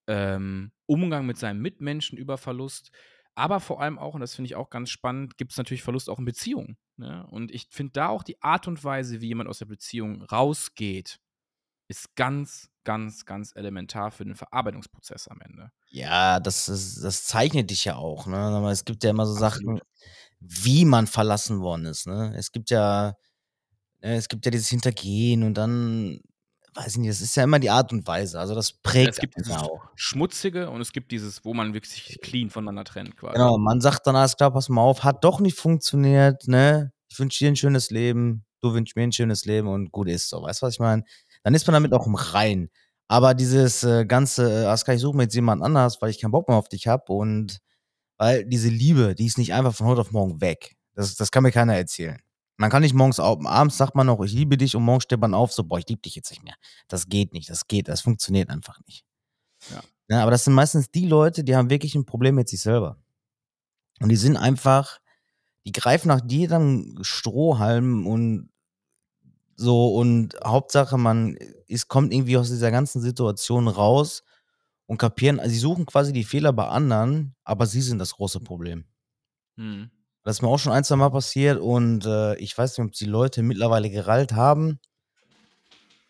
ähm, Umgang mit seinem Mitmenschen über Verlust. Aber vor allem auch, und das finde ich auch ganz spannend, gibt es natürlich Verlust auch in Beziehungen. Ne? Und ich finde da auch die Art und Weise, wie jemand aus der Beziehung rausgeht, ist ganz, ganz, ganz elementar für den Verarbeitungsprozess am Ende. Ja, das ist das zeichnet dich ja auch, ne? Aber es gibt ja immer so Sachen, wie man verlassen worden ist, ne? Es gibt ja äh, es gibt ja dieses Hintergehen und dann weiß ich nicht, das ist ja immer die Art und Weise. Also, das Ja, prägt es gibt dieses ja auch. Schmutzige und es gibt dieses, wo man wirklich sich clean voneinander trennt quasi. Genau, man sagt dann: „Alles klar, pass mal auf, hat doch nicht funktioniert, ne? Ich wünsche dir 'n schönes Leben, du wünschst mir 'n schönes Leben und gut ist so.“ Weißt du, was ich meine? Dann ist man damit auch im Reinen. Aber dieses, äh, ganze, äh: „Alles klar, ich suche mir jetzt jemand anders, weil ich keinen Bock mehr auf dich habe“ und weil diese Liebe, die ist nicht einfach von heute auf morgen weg. Das das kann mir keiner erzählen. Man kann nicht morgens abends sagt man noch: „Ich liebe dich“ und morgens steht man auf so: „Boah, ich liebe dich jetzt nicht mehr.“ Das geht nicht, das geht das funktioniert einfach nicht. Ja. Ne, aber das sind meistens die Leute, die haben wirklich 'n Problem mit sich selber. Und die sind einfach die greifen nach jedem Strohhalm und so und Hauptsache, man ist kommt irgendwie aus dieser ganzen Situation raus und kapieren also, sie suchen quasi die Fehler bei anderen, aber sie sind das große Problem. Mhm. Das ist mir auch schon ein, zweimal passiert und, äh, ich weiß nicht, ob die Leute mittlerweile gerallt haben.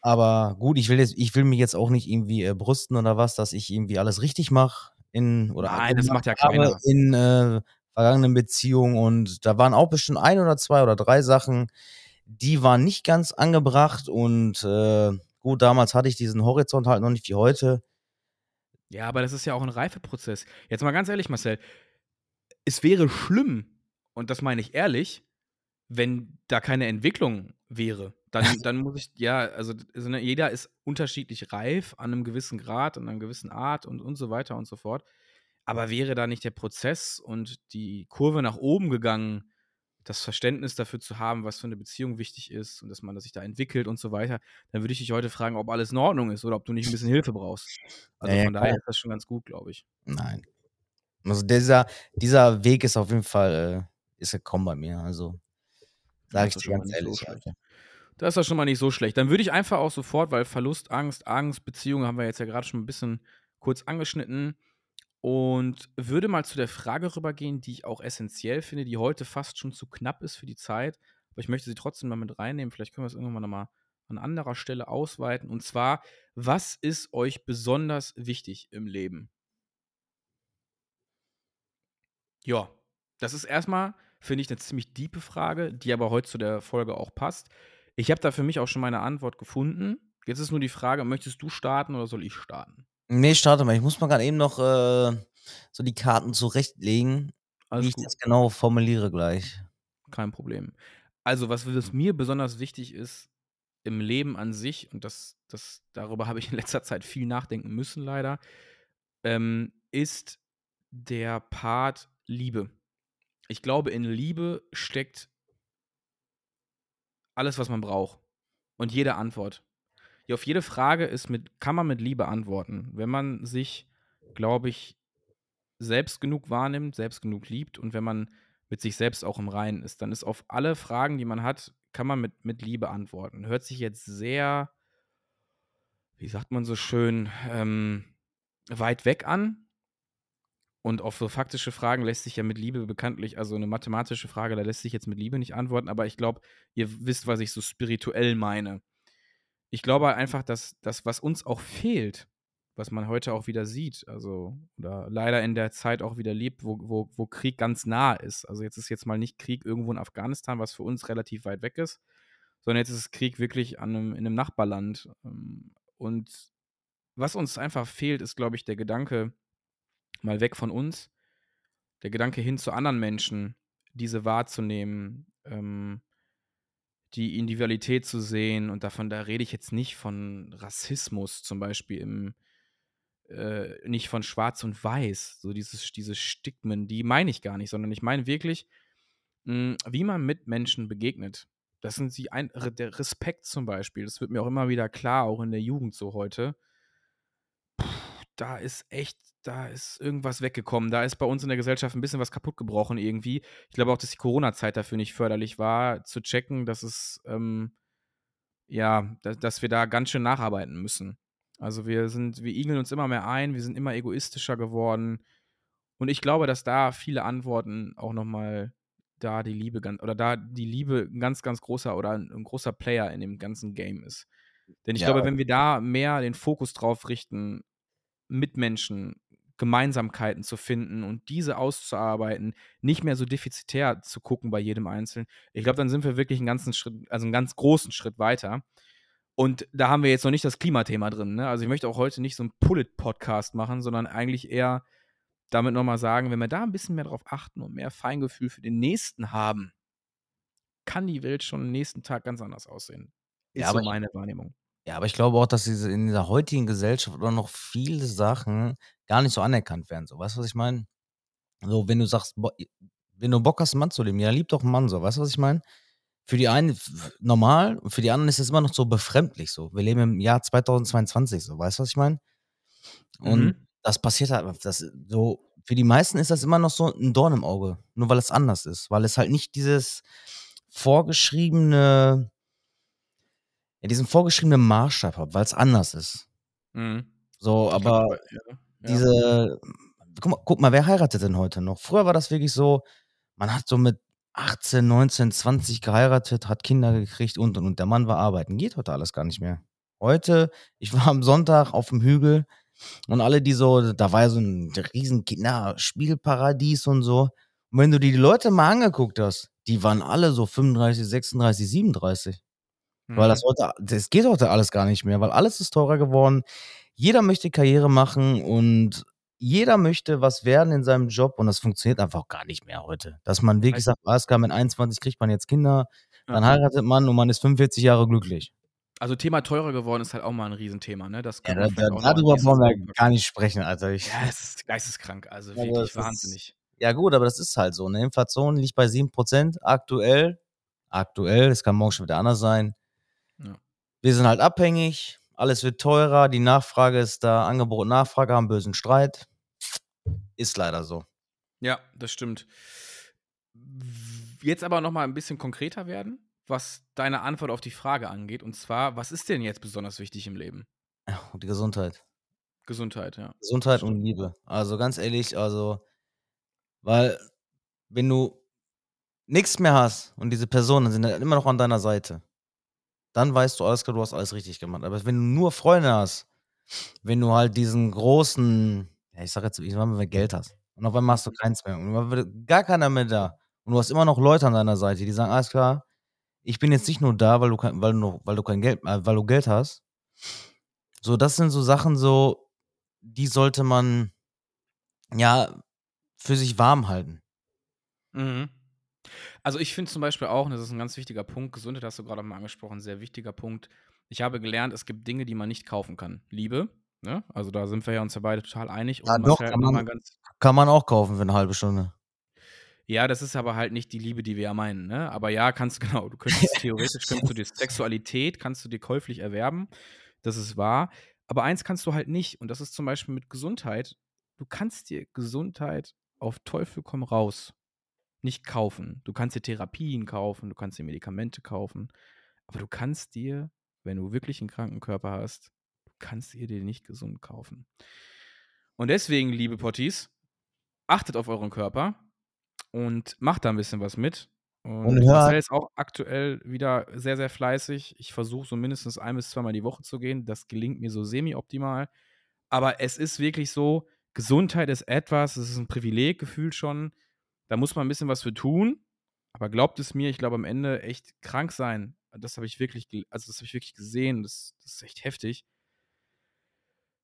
Aber gut, ich will jetzt ich will mich jetzt auch nicht irgendwie, äh, brüsten oder was, dass ich irgendwie alles richtig mache in oder Nein, das macht ja keiner. in, äh, vergangenen Beziehungen und da waren auch bestimmt 1 oder 2 oder 3 Sachen, die waren nicht ganz angebracht und, äh, gut, damals hatte ich diesen Horizont halt noch nicht wie heute. Ja, aber das ist ja auch 'n Reifeprozess. Jetzt mal ganz ehrlich, Marcel, es wäre schlimm, und das meine ich ehrlich, wenn da keine Entwicklung wäre. Dann dann muss ich ja, also also, ne, jeder ist unterschiedlich reif an 'nem gewissen Grad, an 'ner gewissen Art und und so weiter und so fort. Aber wäre da nicht der Prozess und die Kurve nach oben gegangen, das Verständnis dafür zu haben, was für 'ne Beziehung wichtig ist und dass man sich da entwickelt und so weiter, dann würde ich dich heute fragen, ob alles in Ordnung ist oder ob du nicht 'n bisschen Hilfe brauchst. Also, Ja, ja, von daher klar. ist das schon ganz gut, glaube ich. Nein. Also, dieser dieser Weg ist auf jeden Fall, äh ist gekommen bei mir, also, sage ist ich dir ganz so ehrlich, also. Das ist doch schon mal nicht so schlecht. Dann würde ich einfach auch sofort, weil Verlust, Angst, Angst, Beziehungen haben wir jetzt ja grade schon 'n bisschen kurz angeschnitten und würde mal zu der Frage rübergehen, die ich auch essenziell finde, die heute fast schon zu knapp ist für die Zeit, aber ich möchte sie trotzdem mal mit reinnehmen. Vielleicht können wir's irgendwann mal noch mal an anderer Stelle ausweiten. Und zwar: Was ist euch besonders wichtig im Leben? Ja, das ist erst mal, finde ich, 'ne ziemlich diepe Frage, die aber heute zu der Folge auch passt. Ich habe da für mich auch schon meine Antwort gefunden. Jetzt ist nur die Frage, möchtest du starten oder soll ich starten? Ne, starte mal. Ich muss mal grad eben noch, äh, so die Karten zurechtlegen, wie Alles ich gut. das genau formuliere gleich. Kein Problem. Also, was was mir besonders wichtig ist im Leben an sich und das das darüber habe ich in letzter Zeit viel nachdenken müssen leider, ähm, ist der Part Liebe. Ich glaube, in Liebe steckt alles, was man braucht und jede Antwort. Ja, auf jede Frage ist mit kann man mit Liebe antworten. Wenn man sich, glaube ich, selbst genug wahrnimmt, selbst genug liebt und wenn man mit sich selbst auch im Reinen ist, dann ist auf alle Fragen, die man hat, kann man mit mit Liebe antworten. Hört sich jetzt sehr wie sagt man so schön, ähm, weit weg an. Und auf so faktische Fragen lässt sich ja mit Liebe bekanntlich also 'ne mathematische Frage, da lässt sich jetzt mit Liebe nicht antworten, aber ich glaube, ihr wisst, was ich so spirituell meine. Ich glaube einfach, dass das, was uns auch fehlt, was man heute auch wieder sieht, also oder leider in der Zeit auch wieder lebt, wo wo wo Krieg ganz nah ist. Also, jetzt ist jetzt mal nicht Krieg irgendwo in Afghanistan, was für uns relativ weit weg ist, sondern jetzt ist Krieg wirklich an 'nem in 'nem Nachbarland. Ähm, und was uns einfach fehlt, ist, glaube ich, der Gedanke mal weg von uns. Der Gedanke hin zu anderen Menschen, diese wahrzunehmen, ähm, die Individualität zu sehen und davon, da rede ich jetzt nicht von Rassismus zum Beispiel im, äh, nicht von Schwarz und Weiß, so dieses, diese Stigmen, die meine ich gar nicht, sondern ich meine wirklich, mh, wie man mit Menschen begegnet. Das sind sie, ein, der Respekt zum Beispiel, das wird mir auch immer wieder klar, auch in der Jugend so heute. Da ist echt, da ist irgendwas weggekommen. Da ist bei uns in der Gesellschaft ein bisschen was kaputt gebrochen irgendwie. Ich glaube auch, dass die Corona-Zeit dafür nicht förderlich war, zu checken, dass es, ähm, ja, dass, dass wir da ganz schön nacharbeiten müssen. Also wir sind, wir igeln uns immer mehr ein, wir sind immer egoistischer geworden. Und ich glaube, dass da viele Antworten auch nochmal da die Liebe ganz, oder da die Liebe ein ganz, ganz großer oder ein, ein großer Player in dem ganzen Game ist. Denn ich Ja. glaube, wenn wir da mehr den Fokus drauf richten, Mitmenschen, Gemeinsamkeiten zu finden und diese auszuarbeiten, nicht mehr so defizitär zu gucken bei jedem Einzelnen, ich glaube, dann sind wir wirklich einen ganzen Schritt, also einen ganz großen Schritt weiter. Und da haben wir jetzt noch nicht das Klimathema drin. Ne? Also ich möchte auch heute nicht so einen Pullet-Podcast machen, sondern eigentlich eher damit nochmal sagen, wenn wir da ein bisschen mehr drauf achten und mehr Feingefühl für den Nächsten haben, kann die Welt schon am nächsten Tag ganz anders aussehen. Ist Ja, aber so ich- meine Wahrnehmung. Ja, aber ich glaube auch, dass diese in dieser heutigen Gesellschaft auch noch viele Sachen gar nicht so anerkannt werden. So, weißt du, was ich meine? So, wenn du sagst, bo wenn du Bock hast, 'n Mann zu lieben, ja, lieb doch einen Mann so, weißt du, was ich meine? Für die einen f normal und für die anderen ist es immer noch so befremdlich so. Wir leben im Jahr 2022 so, weißt du, was ich meine? Und Mhm. das passiert halt das so für die meisten ist das immer noch so ein Dorn im Auge, nur weil es anders ist, weil es halt nicht dieses vorgeschriebene ja, diesen vorgeschriebenen Maßstab hat, weil es anders ist. Mhm. So, aber glaub, ja, diese guck mal guck mal, wer heiratet denn heute noch? Früher war das wirklich so, man hat so mit 18, 19, 20 geheiratet, hat Kinder gekriegt und, und, und. Der Mann war arbeiten. Geht heute alles gar nicht mehr. Heute, ich war am Sonntag auf dem Hügel und alle, die so, da war ja so ein riesen Kinderspielparadies und so. Und wenn du dir die Leute mal angeguckt hast, die waren alle so 35, 36, 37. Weil das Mhm. heute, das geht heute alles gar nicht mehr, weil alles ist teurer geworden. Jeder möchte Karriere machen und jeder möchte was werden in seinem Job und das funktioniert einfach gar nicht mehr heute. Dass man wirklich Also sagt, alles klar, mit 21 kriegt man jetzt Kinder, dann Ja. heiratet man und man ist 45 Jahre glücklich. Also Thema teurer geworden ist halt auch mal ein Riesenthema, ne? Das Ja, da, da, darüber brauchen wir gar nicht sprechen, Alter. Ich, Ja, es ist geisteskrank, also aber wirklich das wahnsinnig. ist, ja gut, aber das ist halt so. Ne? Inflation liegt bei 7% aktuell. Aktuell, es kann morgen schon wieder anders sein. Ja. Wir sind halt abhängig, alles wird teurer, die Nachfrage ist da, Angebot und Nachfrage haben bösen Streit. Ist leider so. Ja, das stimmt. Jetzt aber noch mal ein bisschen konkreter werden, was deine Antwort auf die Frage angeht. Und zwar, was ist denn jetzt besonders wichtig im Leben? Die Gesundheit. Gesundheit, ja. Gesundheit und. Liebe. Also ganz ehrlich, also, weil wenn du nichts mehr hast und diese Personen sind halt immer noch an deiner Seite, dann weißt du, alles klar, du hast alles richtig gemacht. Aber wenn du nur Freunde hast, wenn du halt diesen großen, ja, ich sag jetzt, ich sag mal, wenn du Geld hast und auf einmal hast du keins mehr und dann wird gar keiner mehr da und du hast immer noch Leute an deiner Seite, die sagen, alles klar, ich bin jetzt nicht nur da, weil du kein, weil du, weil du kein Geld, äh, weil du Geld hast. So, das sind so Sachen, so, die sollte man ja für sich warm halten. Mhm. Also ich finde zum Beispiel auch, und das ist ein ganz wichtiger Punkt, Gesundheit hast du gerade mal angesprochen, sehr wichtiger Punkt. Ich habe gelernt, es gibt Dinge, die man nicht kaufen kann. Liebe, ne? Also da sind wir ja uns ja beide total einig. Und Ja, doch, kann man- Kann man auch kaufen für eine halbe Stunde. Ja, das ist aber halt nicht die Liebe, die wir ja meinen, ne? Aber ja, kannst du genau, du könntest theoretisch könntest du die Sexualität kannst du dir käuflich erwerben. Das ist wahr. Aber eins kannst du halt nicht, und das ist zum Beispiel mit Gesundheit. Du kannst dir Gesundheit auf Teufel komm raus nicht kaufen. Du kannst dir Therapien kaufen, du kannst dir Medikamente kaufen, aber du kannst dir, wenn du wirklich einen kranken Körper hast, du kannst dir den nicht gesund kaufen. Und deswegen, liebe Potties, achtet auf euren Körper und macht da ein bisschen was mit. Und, Und Marcel ist auch aktuell wieder sehr, sehr fleißig. Ich versuche so mindestens ein bis zweimal die Woche zu gehen. Das gelingt mir so semi-optimal. Aber es ist wirklich so, Gesundheit ist etwas, es ist ein Privileg gefühlt schon. Da muss man ein bisschen was für tun. Aber glaubt es mir, ich glaube am Ende echt krank sein. Das habe ich wirklich, also das habe ich wirklich gesehen. Das, das ist echt heftig.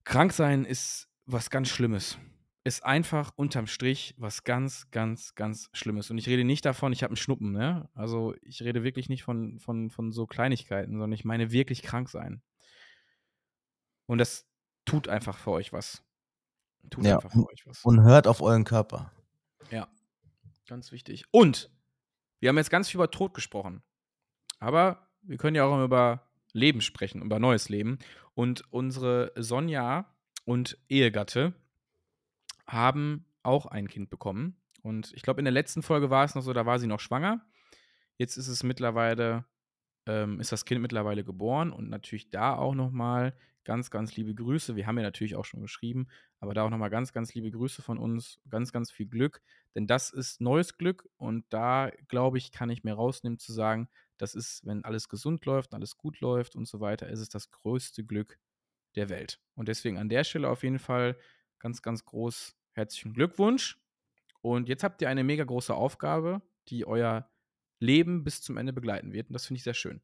Krank sein ist was ganz Schlimmes. ist einfach unterm Strich was ganz, ganz, ganz Schlimmes. Und ich rede nicht davon, ich habe einen Schnuppen, ne? Also ich rede wirklich nicht von, von, von so Kleinigkeiten, sondern ich meine wirklich krank sein. Und das tut einfach für euch was. Tut Ja, einfach für euch was. Und hört auf euren Körper. Ja, ganz wichtig. Und wir haben jetzt ganz viel über Tod gesprochen. Aber wir können ja auch über Leben sprechen, über neues Leben. Und unsere Sonja und Ehegatte haben auch ein Kind bekommen. Und ich glaube, in der letzten Folge war es noch so, da war sie noch schwanger. Jetzt ist es mittlerweile, ähm, ist das Kind mittlerweile geboren und natürlich da auch nochmal ganz, ganz liebe Grüße. Wir haben ja natürlich auch schon geschrieben, aber da auch nochmal ganz, ganz liebe Grüße von uns. Ganz, ganz viel Glück, denn das ist neues Glück und da, glaube ich, kann ich mir rausnehmen zu sagen, das ist, wenn alles gesund läuft, alles gut läuft und so weiter, ist es das größte Glück der Welt. Und deswegen an der Stelle auf jeden Fall ganz, ganz groß herzlichen Glückwunsch. Und jetzt habt ihr eine mega große Aufgabe, die euer Leben bis zum Ende begleiten wird. Und das finde ich sehr schön.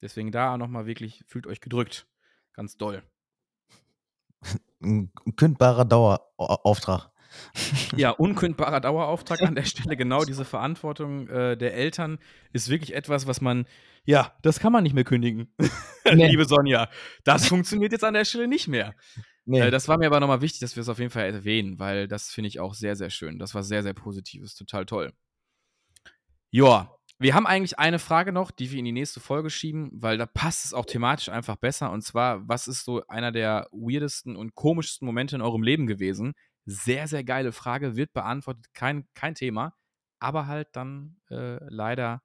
Deswegen da nochmal wirklich, fühlt euch gedrückt. Ganz doll. Ein kündbarer Dauerauftrag. Ja, unkündbarer Dauerauftrag an der Stelle. Genau diese Verantwortung äh, der Eltern ist wirklich etwas, was man, ja, das kann man nicht mehr kündigen. Nee. Liebe Sonja, das funktioniert jetzt an der Stelle nicht mehr. Nee. Äh, das war mir aber nochmal wichtig, dass wir es auf jeden Fall erwähnen, weil das finde ich auch sehr, sehr schön. Das war sehr, sehr positives, total toll. Ja, wir haben eigentlich eine Frage noch, die wir in die nächste Folge schieben, weil da passt es auch thematisch einfach besser. Und zwar, was ist so einer der weirdesten und komischsten Momente in eurem Leben gewesen? Sehr, sehr geile Frage, wird beantwortet, kein, kein Thema, aber halt dann äh, leider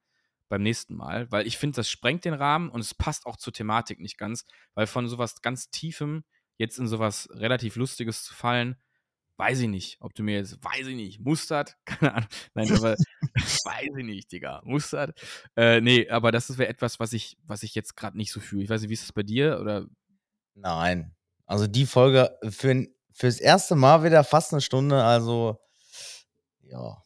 beim nächsten Mal, weil ich finde, das sprengt den Rahmen und es passt auch zur Thematik nicht ganz, weil von sowas ganz Tiefem jetzt in sowas relativ Lustiges zu fallen, weiß ich nicht, ob du mir jetzt, weiß ich nicht, Mustard, keine Ahnung, nein, aber weiß ich nicht, Digga, Mustard, äh, nee, aber das wäre etwas, was ich, was ich jetzt gerade nicht so fühle. Ich weiß nicht, wie ist das bei dir oder, Nein. Also die Folge für, fürs erste Mal wieder fast eine Stunde, also ja.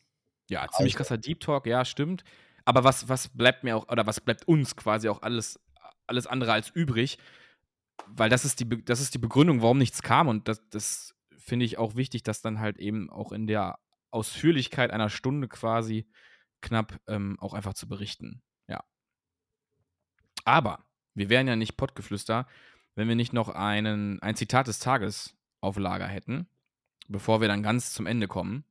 ja, ziemlich krasser Deep Talk, ja, stimmt, aber was, was bleibt mir auch, oder was bleibt uns quasi auch alles, alles andere als übrig, weil das ist die, das ist die Begründung, warum nichts kam und das, das finde ich auch wichtig, dass dann halt eben auch in der Ausführlichkeit einer Stunde quasi knapp ähm, auch einfach zu berichten. Ja. Aber wir wären ja nicht Pottgeflüster, wenn wir nicht noch einen, ein Zitat des Tages auf Lager hätten, bevor wir dann ganz zum Ende kommen.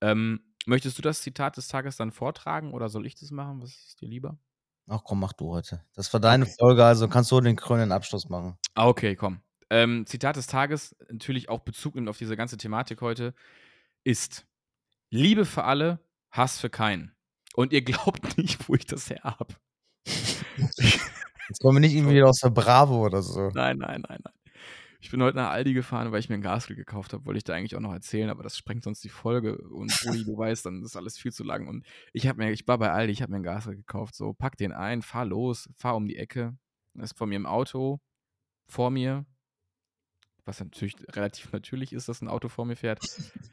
Ähm, möchtest du das Zitat des Tages dann vortragen oder soll ich das machen? Was ist dir lieber? Ach komm, mach du heute. Das war deine Okay. Folge, also kannst du den krönenden Abschluss machen. Ah, okay, komm. Ähm, Zitat des Tages, natürlich auch Bezug nimmt auf diese ganze Thematik heute, ist Liebe für alle, Hass für keinen. Und ihr glaubt nicht, wo ich das her habe. Jetzt kommen wir nicht irgendwie wieder aus der Bravo oder so. Nein, nein, nein, nein. Ich bin heute nach Aldi gefahren, weil ich mir ein Gasgrill gekauft habe. Wollte ich da eigentlich auch noch erzählen, aber das sprengt sonst die Folge. Und Brudi, du weißt, dann ist alles viel zu lang. Und ich habe mir, ich war bei Aldi, ich habe mir einen Gasgrill gekauft. So, pack den ein, fahr los, fahr um die Ecke. Das ist vor mir im Auto, vor mir, was natürlich relativ natürlich ist, dass ein Auto vor mir fährt,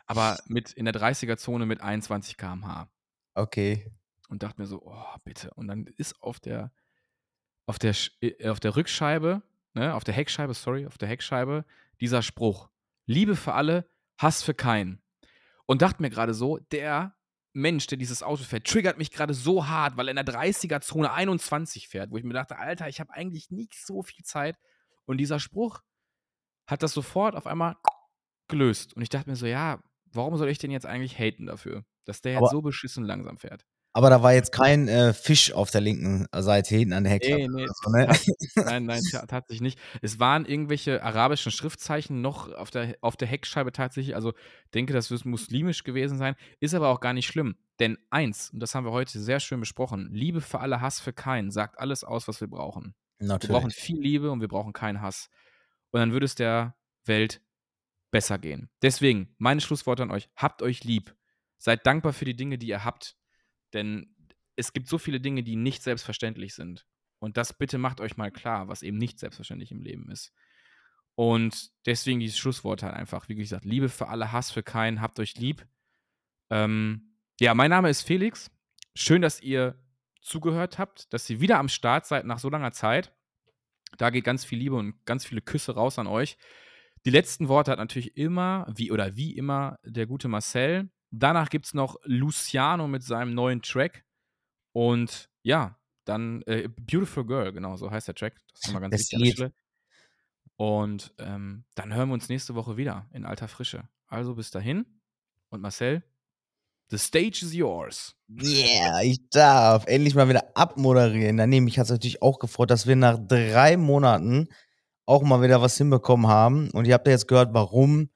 aber mit in der 30er-Zone mit 21 km/h Okay. und dachte mir so, oh, bitte. Und dann ist auf der, auf der, äh, auf der Rückscheibe, ne, auf der Heckscheibe, sorry, auf der Heckscheibe, dieser Spruch. Liebe für alle, Hass für keinen. Und dachte mir gerade so, der Mensch, der dieses Auto fährt, triggert mich gerade so hart, weil er in der 30er-Zone 21 fährt, wo ich mir dachte, Alter, ich habe eigentlich nicht so viel Zeit. Und dieser Spruch hat das sofort auf einmal gelöst. Und ich dachte mir so, ja, warum soll ich den jetzt eigentlich haten dafür, dass der jetzt Aber- so beschissen langsam fährt? Aber da war jetzt kein äh, Fisch auf der linken Seite hinten an der Heckklappe. Nee, nee, so, ne? nein, nein, ta- tatsächlich nicht. Es waren irgendwelche arabischen Schriftzeichen noch auf der, auf der Heckscheibe tatsächlich. Also denke, das wird muslimisch gewesen sein. Ist aber auch gar nicht schlimm. Denn eins, und das haben wir heute sehr schön besprochen, Liebe für alle, Hass für keinen, sagt alles aus, was wir brauchen. Wir brauchen Natürlich. viel Liebe und wir brauchen keinen Hass. Und dann würde es der Welt besser gehen. Deswegen, meine Schlussworte an euch. Habt euch lieb. Seid dankbar für die Dinge, die ihr habt. Denn es gibt so viele Dinge, die nicht selbstverständlich sind. Und das bitte macht euch mal klar, was eben nicht selbstverständlich im Leben ist. Und deswegen dieses Schlusswort halt einfach. Wie gesagt, Liebe für alle, Hass für keinen. Habt euch lieb. Ähm, ja, mein Name ist Felix. Schön, dass ihr zugehört habt, dass ihr wieder am Start seid nach so langer Zeit. Da geht ganz viel Liebe und ganz viele Küsse raus an euch. Die letzten Worte hat natürlich immer, wie oder wie immer, der gute Marcel. Danach gibt es noch Luciano mit seinem neuen Track. Und ja, dann äh, Beautiful Girl, genau, so heißt der Track. Das ist immer ganz Das wichtig. Und ähm, dann hören wir uns nächste Woche wieder in alter Frische. Also bis dahin. Und Marcel, the stage is yours. Yeah, ich darf endlich mal wieder abmoderieren. Daneben, mich hat es natürlich auch gefreut, dass wir nach drei Monaten auch mal wieder was hinbekommen haben. Und ihr habt ja jetzt gehört, warum.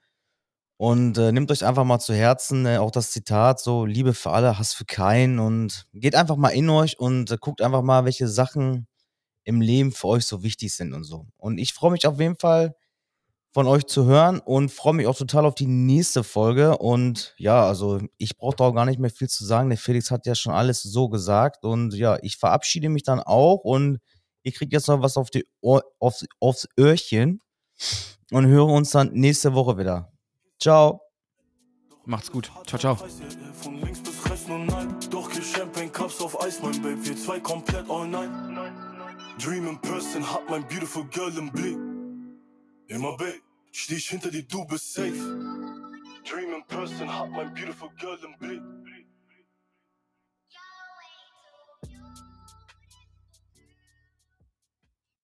Und äh, nehmt euch einfach mal zu Herzen, äh, auch das Zitat, so Liebe für alle, Hass für keinen. Und geht einfach mal in euch und äh, guckt einfach mal, welche Sachen im Leben für euch so wichtig sind und so. Und ich freue mich auf jeden Fall von euch zu hören und freue mich auch total auf die nächste Folge. Und ja, also ich brauche da auch gar nicht mehr viel zu sagen. Der Felix hat ja schon alles so gesagt. Und ja, ich verabschiede mich dann auch und ihr kriegt jetzt noch was auf die Ohr, aufs, aufs Öhrchen und hören uns dann nächste Woche wieder. Ciao. Macht's gut. Ciao, ciao. Von links bis rechts nur nein. Doch hier Champagne Cups auf Eis, mein Babe. Wir zwei komplett all night. Dream in person, hat mein beautiful girl im Blick. Immer Babe, steh ich hinter dir, du bist safe. Dream in person, hat mein beautiful girl im Blick.